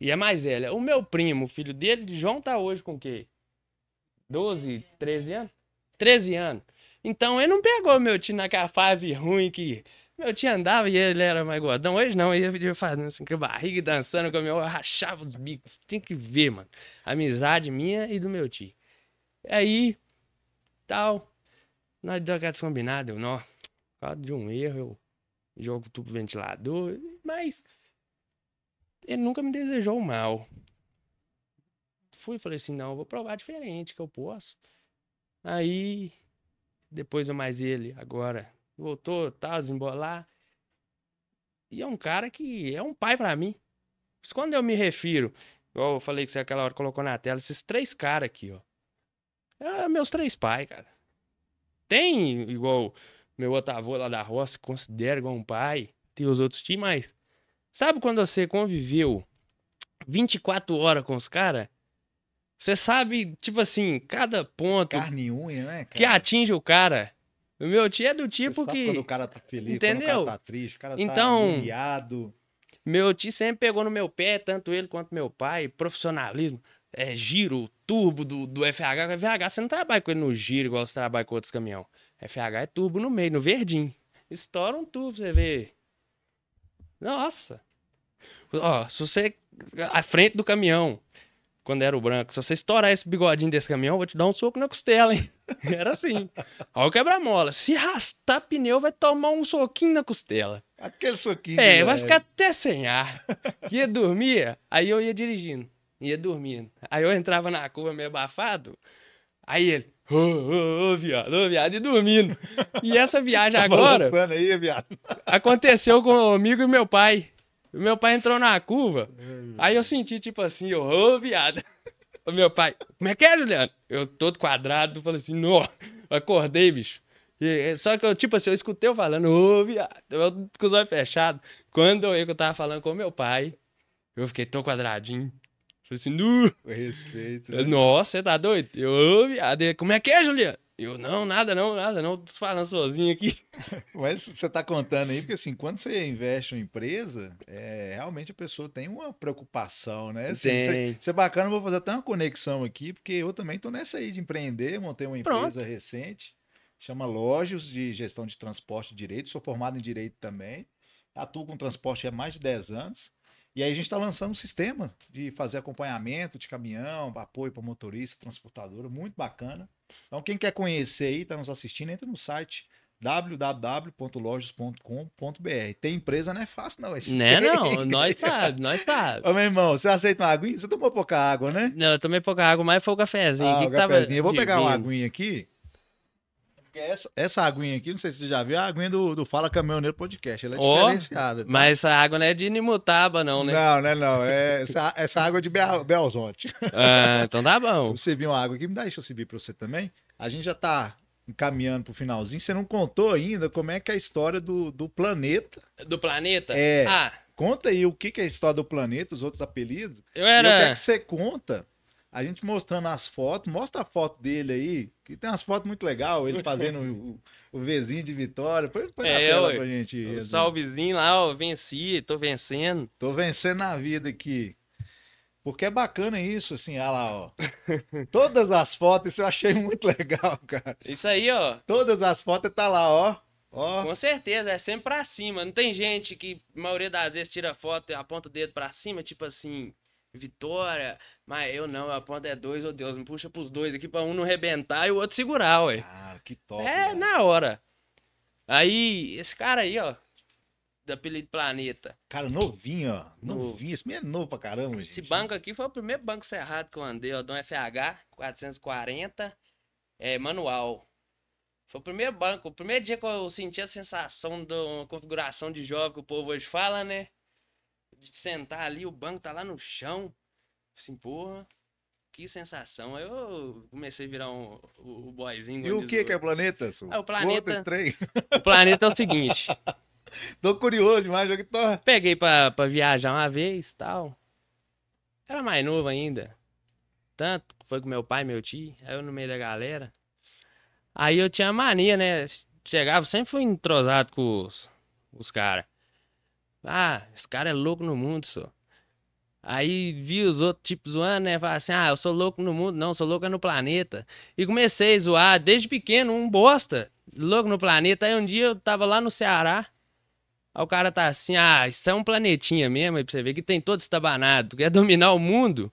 e é mais velha. O meu primo, o filho dele, João, tá hoje com o quê? 12, 13 anos? 13 anos. Então ele não pegou meu tio naquela fase ruim que meu tio andava e ele era mais gordão. Hoje não, ele ia fazendo assim com a barriga dançando com o meu, eu rachava os bicos. Tem que ver, mano. Amizade minha e do meu tio. Aí, tal, nós deu aquela descombinada, eu, não, por de um erro, eu jogo tudo ventilador, mas ele nunca me desejou mal. Fui e falei assim, não, vou provar diferente, que eu posso. Aí, depois eu mais ele, agora, voltou, tal, desembolar. E é um cara que é um pai pra mim. Mas quando eu me refiro, igual eu falei que você aquela hora colocou na tela, esses três caras aqui, ó. É meus três pais, cara. Tem, igual meu outro avô lá da roça, considera igual um pai. Tem os outros tios, mas... Sabe quando você conviveu 24 horas com os caras? Você sabe, tipo assim, cada ponto Carne e unha, né? que atinge o cara. O meu tio é do tipo que. quando o cara tá feliz, quando Entendeu? o cara tá triste, o cara Então- tá humilhado. Meu tio sempre pegou no meu pé, tanto ele quanto meu pai, profissionalismo, é, giro, turbo do, do FH. FH você não trabalha com ele no giro igual você trabalha com outros caminhão. FH é turbo no meio, no verdinho. Estoura um turbo, você vê. Nossa. Ó, se você. À frente do caminhão, quando era o branco, se você estourar esse bigodinho desse caminhão, eu vou te dar um soco na costela, hein? Era assim. Olha o quebra-mola. Se rastar pneu, vai tomar um soquinho na costela. Aquele soquinho. É, de vai ficar até sem ar. Ia dormir, aí eu ia dirigindo. Ia dormindo. Aí eu entrava na curva meio abafado. Aí ele, ô, ô, ô, viado, ô, viado, e dormindo. E essa viagem Tá agora aí, viado. aconteceu comigo e meu pai. Meu pai entrou na curva, aí eu senti tipo assim, ô, ô, viado. O meu pai, como é que é, Juliano? Eu todo quadrado, falei assim, nó, acordei, bicho. E- Só que eu, tipo assim, eu escutei eu falando, ô, viado, eu com os olhos fechados. Quando eu, eu tava falando com meu pai, eu fiquei tão quadradinho. Falei assim, nu. Respeito. né? Nossa, você tá doido? Eu, ô, viado, ele, como é que é, Juliano? Eu, não, nada não, nada não, tô falando sozinho aqui. Mas você tá contando aí, porque assim, quando você investe em uma empresa, é, realmente a pessoa tem uma preocupação, né? Assim, Tem. Isso, é bacana, eu vou fazer até uma conexão aqui, porque eu também tô nessa aí de empreender, montei uma Pronto. empresa recente, chama Lojos de Gestão de Transporte e Direito, sou formado em Direito também, atuo com transporte há mais de 10 anos, e aí a gente está lançando um sistema de fazer acompanhamento de caminhão, apoio para motorista, transportadora, muito bacana. Então, quem quer conhecer aí, está nos assistindo, entra no site www.lojos.com.br. Tem empresa, não é fácil, não. Esse Né, não, nós sabe, nós sabe. Ô, meu irmão, você aceita uma aguinha? Você tomou pouca água, né? Não, eu tomei pouca água, mas foi o cafezinho Ah, aqui o que tava cafezinho. Eu vou pegar uma aguinha aqui. Essa, essa aguinha aqui, não sei se você já viu, é a aguinha do, do Fala Caminhoneiro Podcast. Ela é Ó, diferenciada. tá? Mas essa água não é de Inimutaba, não, né? Não, né, não. É, essa, essa água é de Bel- Belzonte. Ah, então tá bom. Você viu uma água aqui, me dá deixa eu servir pra você também. A gente já tá encaminhando pro finalzinho. Você não contou ainda como é que é a história do, do planeta. Do planeta? É. Ah, Conta aí o que, que é a história do planeta, os outros apelidos. eu E eu quero era. que você conta, a gente mostrando as fotos, mostra a foto dele aí, que tem umas fotos muito legais, ele fazendo o, o Vzinho de vitória. Põe, põe na É, tela ué. pra gente. O Edu. salvezinho lá, ó, venci, tô vencendo. Tô vencendo na vida aqui. Porque é bacana isso, assim, olha lá, ó. Todas as fotos, isso eu achei muito legal, cara. Isso aí, ó. Todas as fotos tá lá, ó. Ó. Com certeza, é sempre pra cima. Não tem gente que, a maioria das vezes, tira foto e aponta o dedo pra cima, tipo assim, vitória. Mas eu não, eu aponto é dois, ô Deus, me puxa pros dois aqui pra um não rebentar e o outro segurar, ué. Ah, que top. É, velho. na hora. Aí, esse cara aí, ó, da apelido Planeta. Cara, novinho, ó. Novinho. Esse menino é novo pra caramba, gente. Esse banco aqui foi o primeiro banco cerrado que eu andei, ó, do FH 440, é, manual. Foi o primeiro banco, o primeiro dia que eu senti a sensação de uma configuração de jovem que o povo hoje fala, né? De sentar ali, o banco tá lá no chão. Assim, porra, que sensação. Aí eu comecei a virar um, o, o boyzinho. E o que que é planeta? Su? Ah, o planeta-. O planeta é o seguinte. Tô curioso demais, que tô... Peguei pra, pra viajar uma vez tal. Era mais novo ainda. Tanto foi com meu pai meu tio. Aí eu no meio da galera. Aí eu tinha mania, né? Chegava, sempre fui entrosado com os, os caras. Ah, esse cara é louco no mundo, só. Aí vi os outros tipos zoando, né? Falava assim, ah, eu sou louco no mundo. Não, sou louco é no planeta. E comecei a zoar desde pequeno, um bosta. Louco no planeta. Aí um dia eu tava lá no Ceará. Aí o cara tá assim, ah, isso é um planetinha mesmo, aí pra você ver que tem todo estabanado, quer dominar o mundo.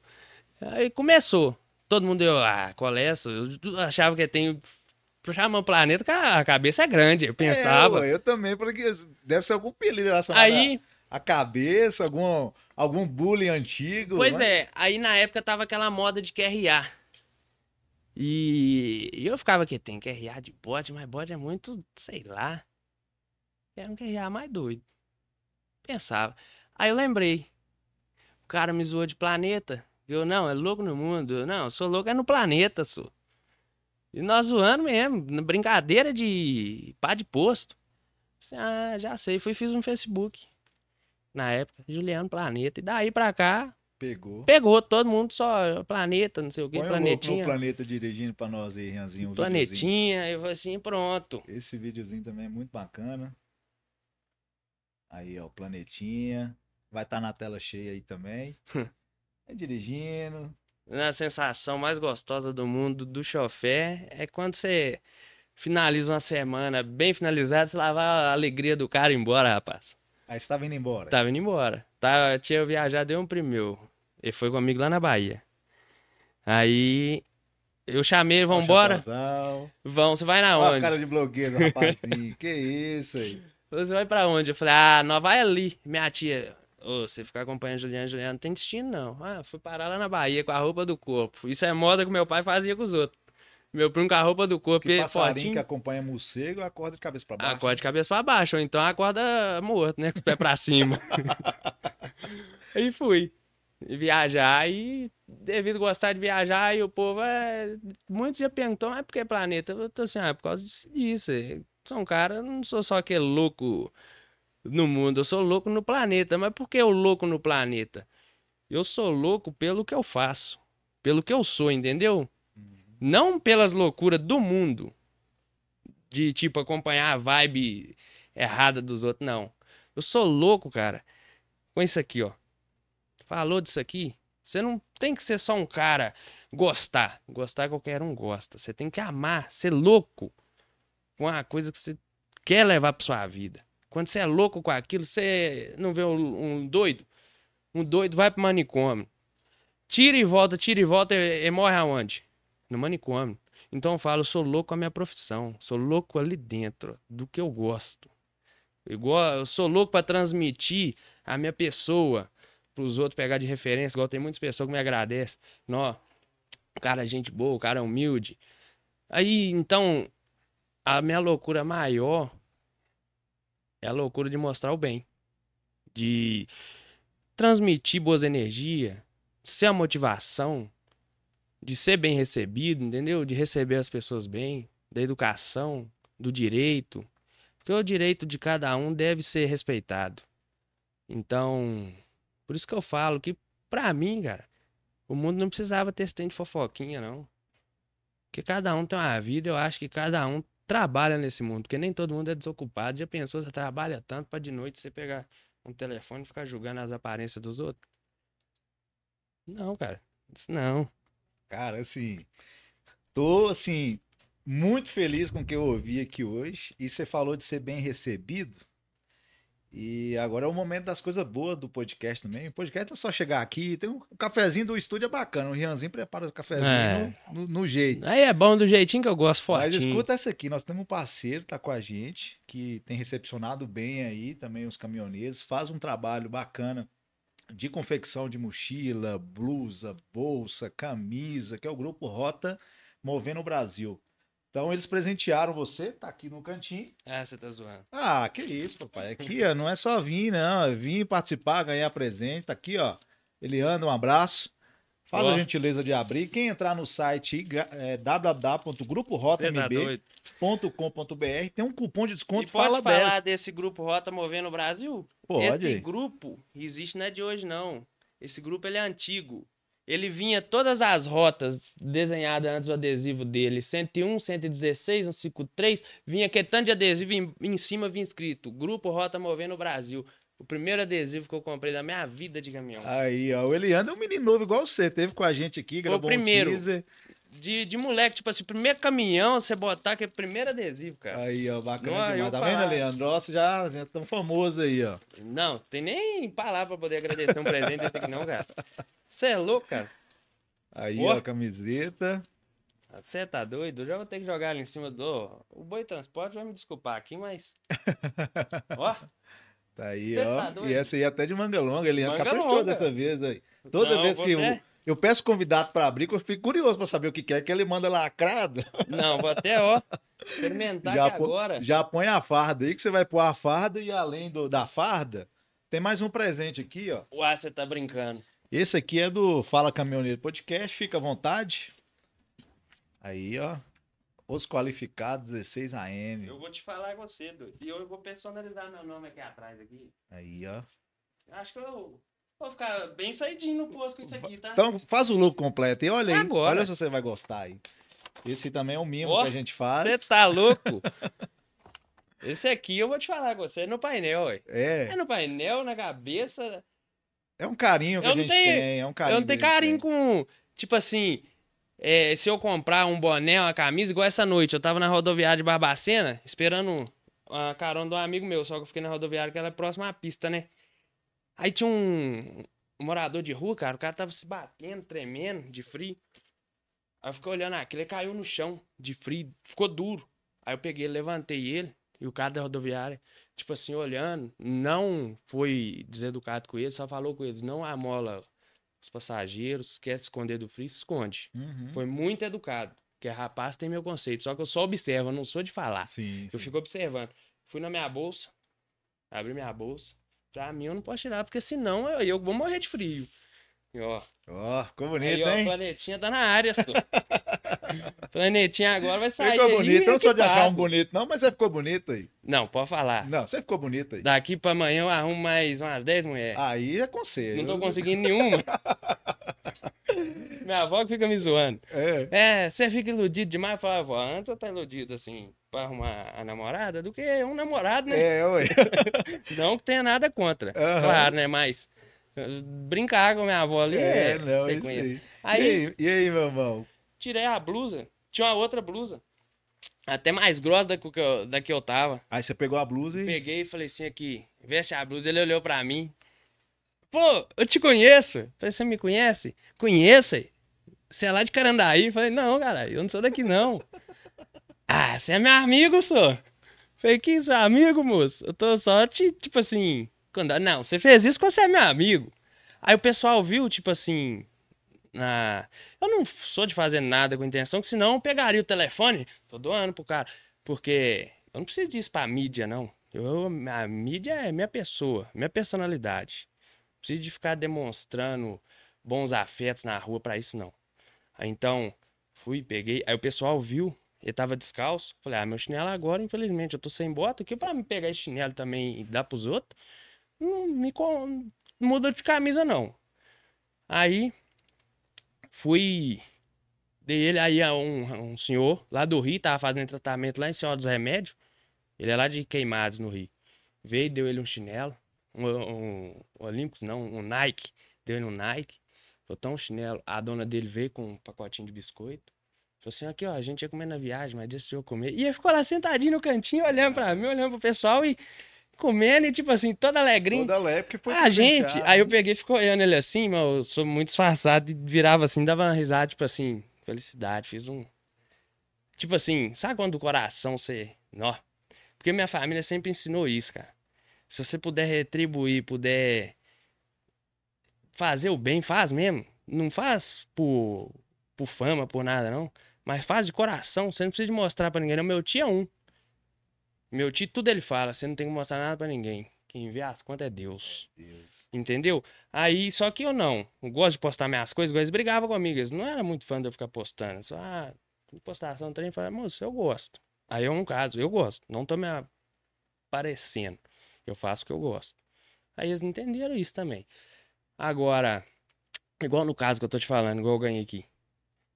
Aí começou. Todo mundo deu, ah, qual é essa? Eu achava que tem. Chama um planeta que a cabeça é grande, eu pensava. É, ué, eu também, porque deve ser algum apelido relacionado aí, à à cabeça, algum, algum bullying antigo. pois né? é, aí na época tava aquela moda de QRA. E e eu ficava que tem QRA de bode, mas bode é muito, sei lá. Era um QRA mais doido. Pensava. Aí eu lembrei. O cara me zoou de planeta. Eu, não, é louco no mundo. Eu, não, eu sou louco é no planeta, sou. E nós zoando mesmo, brincadeira de pá de posto. Assim, ah, já sei, fui e fiz um Facebook. Na época, Juliano Planeta. E daí pra cá, Pegou. pegou todo mundo só planeta, não sei o que, Põe o planetinha. planeta dirigindo pra nós aí, Rianzinho. um videozinho. planetinha, eu falei assim, pronto. Esse videozinho também é muito bacana. Aí, ó, o planetinha. Vai estar na tela cheia aí também. é dirigindo. A sensação mais gostosa do mundo do chofé é quando você finaliza uma semana bem finalizada, você lavar a alegria do cara embora, rapaz. Aí você tá vindo embora. Tava indo embora. Tá, tinha viajado eu um primo meu. Ele foi comigo lá na Bahia. Aí eu chamei vambora. Vão, você vai na a onde? cara de blogueiro, rapazinho. que isso aí. Você vai pra onde? Eu falei, ah, nós vai ali. Minha tia, ô, você ficar acompanhando Juliano, Juliano, não tem destino não. Ah, fui parar lá na Bahia com a roupa do corpo. Isso é moda que meu pai fazia com os outros. Meu primo com a roupa do Diz corpo que e passarinho que acompanha morcego acorda de cabeça pra baixo. Acorda de cabeça pra baixo, ou então acorda morto, né? Com o pé pra cima. aí fui. Viajar e devido a gostar de viajar, e o povo é. Muitos já perguntou, mas por que planeta? Eu tô assim, ah, é por causa disso. sou um cara, não sou só aquele louco no mundo, eu sou louco no planeta. Mas por que eu louco no planeta? Eu sou louco pelo que eu faço, pelo que eu sou, entendeu? Não pelas loucuras do mundo de tipo acompanhar a vibe errada dos outros, não. Eu sou louco, cara. Com isso aqui, ó. Falou disso aqui? Você não tem que ser só um cara gostar. Gostar qualquer um gosta. Você tem que amar, ser louco com uma coisa que você quer levar pra sua vida. Quando você é louco com aquilo, você não vê um, um doido? Um doido vai pro manicômio. Tira e volta, tira e volta e, e morre aonde? No manicômio. Então eu falo, eu sou louco com a minha profissão. Sou louco ali dentro, do que eu gosto. Igual, eu sou louco para transmitir a minha pessoa pros outros pegar de referência. Igual tem muitas pessoas que me agradecem. Nó, o cara é gente boa, o cara é humilde. Aí, então, a minha loucura maior é a loucura de mostrar o bem. De transmitir boas energias, ser a motivação, de ser bem recebido, entendeu? De receber as pessoas bem, da educação, do direito. Porque o direito de cada um deve ser respeitado. Então, por isso que eu falo que, pra mim, cara, o mundo não precisava ter esse de fofoquinha, não. Porque cada um tem uma vida, eu acho que cada um trabalha nesse mundo. Porque nem todo mundo é desocupado. Já pensou, você trabalha tanto pra de noite você pegar um telefone e ficar julgando as aparências dos outros? Não, cara. Isso não. Cara, assim, tô assim muito feliz com o que eu ouvi aqui hoje. E você falou de ser bem recebido. E agora é o momento das coisas boas do podcast também. O podcast é só chegar aqui, tem um cafezinho do estúdio é bacana. O Rianzinho prepara o cafezinho É. no, no- no jeito. Aí é bom do jeitinho que eu gosto, Mas fortinho. escuta essa aqui, nós temos um parceiro, tá com a gente, que tem recepcionado bem aí também os caminhoneiros, faz um trabalho bacana de confecção de mochila, blusa, bolsa, camisa, que é o Grupo Rota Movendo o Brasil. Então eles presentearam você, tá aqui no cantinho. Ah, você tá zoando. Ah, que isso, papai. Aqui, ó, não é só vir, não. É vir participar, ganhar presente. Tá aqui, ó. Eliandro, um abraço. Faz a gentileza de abrir. Quem entrar no site é, www.gruporotambr.com.br tem um cupom de desconto. E pode fala falar 10. desse grupo Rota Movendo o Brasil? Pode. Esse grupo existe não é de hoje, não. Esse grupo ele é antigo. Ele vinha todas as rotas desenhadas antes do adesivo dele. 101, 116, 153. Vinha aquele tanto de adesivo em, em cima vinha escrito Grupo Rota Movendo o Brasil. O primeiro adesivo que eu comprei da minha vida de caminhão. Aí, ó. O Eliandro é um menino novo igual você. Teve com a gente aqui, Foi o gravou primeiro. um teaser. De, de moleque, tipo assim, primeiro caminhão, você botar aquele primeiro adesivo, cara. Aí, ó. Bacana Não, demais. Tá vendo, Eliandro? Nossa, já, já tão famoso aí, ó. Não, tem nem palavra pra poder agradecer um presente desse aqui, não, cara. Você é louco, cara. Aí, Ó. ó, a camiseta. Você tá doido? Eu já vou ter que jogar ali em cima do. O Boi Transporte vai me desculpar aqui, mas. Ó, Tá aí, Cê ó. tá e essa aí é até de manga longa. Eliandro Manga caprichou longa. dessa vez aí. Toda Não, vez que eu, até- eu peço convidado pra abrir, que eu fico curioso pra saber o que que é, que ele manda lacrado. não, vou até, ó, experimentar Já pô- agora. Já põe a farda aí, que você vai pôr a farda e além do, da farda, tem mais um presente aqui, ó. Uai, você tá brincando. Esse aqui é do Fala Caminhoneiro Podcast, fica à vontade. Aí, ó. Os qualificados 16 AM. Eu vou te falar com você, doido. E eu vou personalizar meu nome aqui atrás aqui. Aí, ó. Acho que eu vou ficar bem saidinho no posto com isso aqui, tá? Então faz o look completo e olha aí. Agora. Olha se você vai gostar aí. Esse também é um mimo Ó, que a gente faz. Você tá louco? Esse aqui eu vou te falar com você, é no painel, ué. É, É no painel, na cabeça. É um carinho que Eu a gente tenho- tem. É um carinho eu não tenho carinho com. Tipo assim, é, se eu comprar um boné, uma camisa, igual essa noite, eu tava na rodoviária de Barbacena, esperando a carona de um amigo meu, só que eu fiquei na rodoviária que ela é próxima à pista, né? Aí tinha um, um morador de rua, cara, o cara tava se batendo, tremendo, de frio. Aí eu fiquei olhando aquilo, ele caiu no chão, de frio, ficou duro. Aí eu peguei, levantei ele, e o cara da rodoviária, tipo assim, olhando, não foi deseducado com ele, só falou com eles, não amola os passageiros, quer se esconder do frio, se esconde. Uhum. Foi muito educado, porque rapaz tem meu conceito, só que eu só observo, eu não sou de falar. Sim, Eu sim. fico observando. Fui na minha bolsa, abri minha bolsa. Pra mim eu não posso tirar, porque senão eu, eu vou morrer de frio. E, ó, Ó, ficou aí, bonito, ó, hein? planetinha tá na área, só. planetinha agora vai sair. Ficou bonito. Eu não sou de achar um bonito, não, mas você ficou bonito aí. Não, pode falar. Não, você ficou bonito aí. Daqui pra amanhã eu arrumo mais umas 10 mulheres. Aí é você. não tô conseguindo nenhuma. Minha avó que fica me zoando. É. É, você fica iludido demais. Eu falo, avó, antes eu tá iludido assim pra arrumar a namorada do que um namorado, né? É, ué. Não que tenha nada contra. Aham. Claro, né? Mas eh, brincar com minha avó ali É, é, não, isso aí. Aí, E aí, e aí, meu irmão? Tirei a blusa. Tinha uma outra blusa. Até mais grossa da que eu, da que eu tava. Aí você pegou a blusa e. Peguei e falei assim aqui, veste a blusa. Ele olhou pra mim. Pô, eu te conheço. Falei, você me conhece? Conheço. aí. Você é lá de Carandaí? Falei, não, cara, eu não sou daqui, não. ah, você é meu amigo, só. Falei, que seu amigo, moço? Eu tô só te, tipo assim... Quando... Não, você fez isso porque você é meu amigo. Aí o pessoal viu, tipo assim... Na... Eu não sou de fazer nada com intenção, que senão eu pegaria o telefone, tô doando pro cara. Porque eu não preciso disso pra mídia, não. Eu, a mídia é minha pessoa, minha personalidade. Não preciso de ficar demonstrando bons afetos na rua pra isso, não. Então, fui, peguei. Aí o pessoal viu, ele tava descalço. Falei, ah, meu chinelo agora, infelizmente, eu tô sem bota aqui pra me pegar esse chinelo também e dar pros outros. Não me muda de camisa, não. Aí, fui. Dei ele aí a um, um senhor lá do Rio, tava fazendo tratamento lá em Senhora dos Remédios. Ele é lá de Queimados, no Rio. Veio deu ele um chinelo. Um, um Olympus, não, um Nike. Deu ele um Nike. botou um chinelo. A dona dele veio com um pacotinho de biscoito. Falou assim, aqui ó, a gente ia comer na viagem, mas decidiu comer. E ele ficou lá sentadinho no cantinho, olhando pra mim, olhando pro pessoal e comendo, e tipo assim, todo alegrinho. Toda leve, porque foi Ah, gente, aí eu peguei e ficou olhando ele assim, mas eu sou muito disfarçado e virava assim, dava uma risada, tipo assim, felicidade, fiz um. Tipo assim, sabe quando o coração você. Nó. Porque minha família sempre ensinou isso, cara. Se você puder retribuir, puder fazer o bem, faz mesmo. Não faz por, por fama, por nada, não. Mas faz de coração, você não precisa mostrar pra ninguém. Não, meu tio é um. Meu tio, tudo ele fala, você não tem que mostrar nada pra ninguém. Quem vê as contas é Deus. Deus. Entendeu? Aí, só que eu não. Eu gosto de postar minhas coisas, igual eles brigavam comigo. Eles não eram muito fã de eu ficar postando. Só, ah, postação, trem. Falei, moço, eu gosto. Aí é um caso, eu gosto. Não tô me aparecendo. Eu faço o que eu gosto. Aí eles entenderam isso também. Agora, igual no caso que eu tô te falando, igual eu ganhei aqui.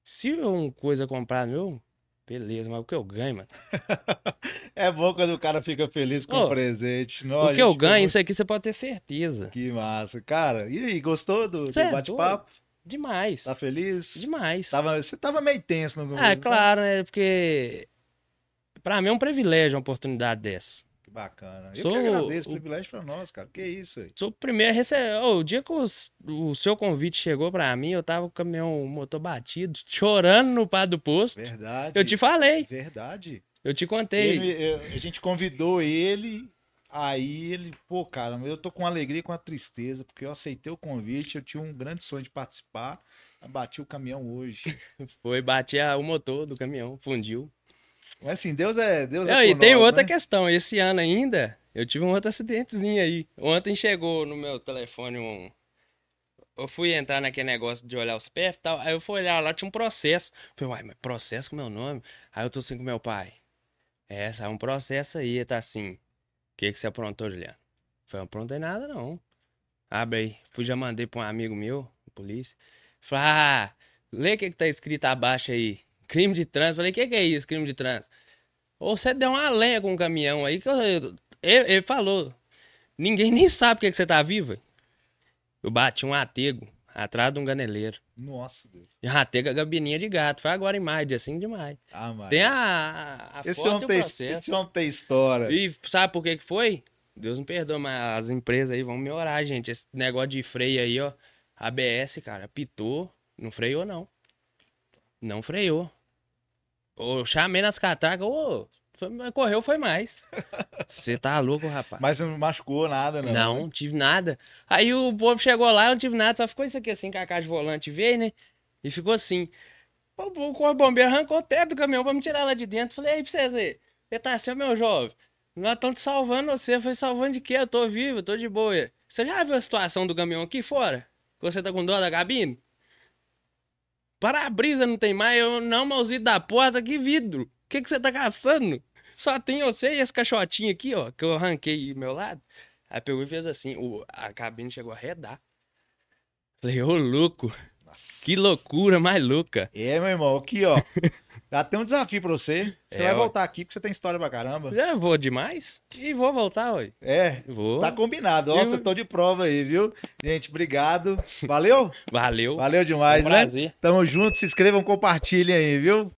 Se uma coisa comprar meu, beleza, mas o que eu ganho, mano? É bom quando o cara fica feliz com o presente. O que eu ganho, muito- isso aqui você pode ter certeza. Que massa. Cara, e aí, gostou do, do é bate-papo? Demais. Tá feliz? Demais. Tava, você tava meio tenso no começo. Ah, né? claro, né? Porque pra mim é um privilégio uma oportunidade dessa. Bacana. Eu Sou que agradeço, o- privilégio pra nós, cara. Que isso aí. Sou o primeiro a receber. Ô, o dia que os- o seu convite chegou pra mim, eu tava com o caminhão motor batido, chorando no pá do posto. Verdade. Eu te falei, Verdade. eu te contei. Ele- eu- a gente convidou ele, aí ele, pô, cara, eu tô com alegria e com a tristeza, porque eu aceitei o convite, eu tinha um grande sonho de participar, bati o caminhão hoje. Foi bater a- o motor do caminhão, fundiu. Mas assim, Deus é Deus Não, é e tem nós, outra né? questão. Esse ano ainda, eu tive um outro acidentezinho aí. Ontem chegou no meu telefone um. Eu fui entrar naquele negócio de olhar os CPF e tal. Aí eu fui olhar lá, tinha um processo. Falei, uai, mas processo com meu nome? Aí eu tô assim com meu pai. É, saiu um processo aí, tá assim. O que, que você aprontou, Juliano? Falei, não aprontei nada, não. Abre aí. Fui, já mandei pra um amigo meu, polícia. Falei, ah, lê o que, que tá escrito abaixo aí. Crime de trânsito. Falei, o que, que é isso, crime de trânsito? Ou você deu uma lenha com um caminhão aí que eu- ele, ele falou. Ninguém nem sabe que, que você tá vivo. Eu bati um atego atrás de um ganeleiro. Nossa, Deus. E atego a gabininha de gato. Foi agora em maio, dia 5 de maio. Ah, mas... Tem a, a esse foto tem, processo. esse homem tem história. E sabe por que que foi? Deus me perdoa, mas as empresas aí vão melhorar, gente. Esse negócio de freio aí, ó. ABS, cara, pitou. Não freou, não. Não freou. Eu chamei nas catracas, ô, foi- correu foi mais. Você tá louco, rapaz? Mas não machucou nada, não. Não, não tive nada. Aí o povo chegou lá, não tive nada, só ficou isso aqui assim, com a caixa de volante veio, né? E ficou assim. O, o corpo bombeiro arrancou o teto do caminhão pra me tirar lá de dentro. Falei, aí pra vocês aí, você tá assim, meu jovem. Nós estamos te salvando você. Falei, salvando de quê? Eu tô vivo, eu tô de boa. Você já viu a situação do caminhão aqui fora? Que Você tá com dó da cabine? Para-brisa não tem mais, eu não, vidros da porta, que vidro? O que, que você tá caçando? Só tem você e esse caixotinho aqui, ó, que eu arranquei do meu lado. Aí pegou e fez assim, o, a cabine chegou a redar. Falei, ô louco, Nossa. que loucura mais louca. É, meu irmão, aqui, ó. Já tem um desafio pra você. Você É, vai ó. voltar aqui porque você tem história pra caramba. Já vou demais e vou voltar, ué. É, Vou. tá combinado. Ó, Eu- tô de prova aí, viu? Gente, obrigado. Valeu? Valeu. Valeu demais, um né? prazer. Tamo junto, se inscrevam, compartilhem aí, viu?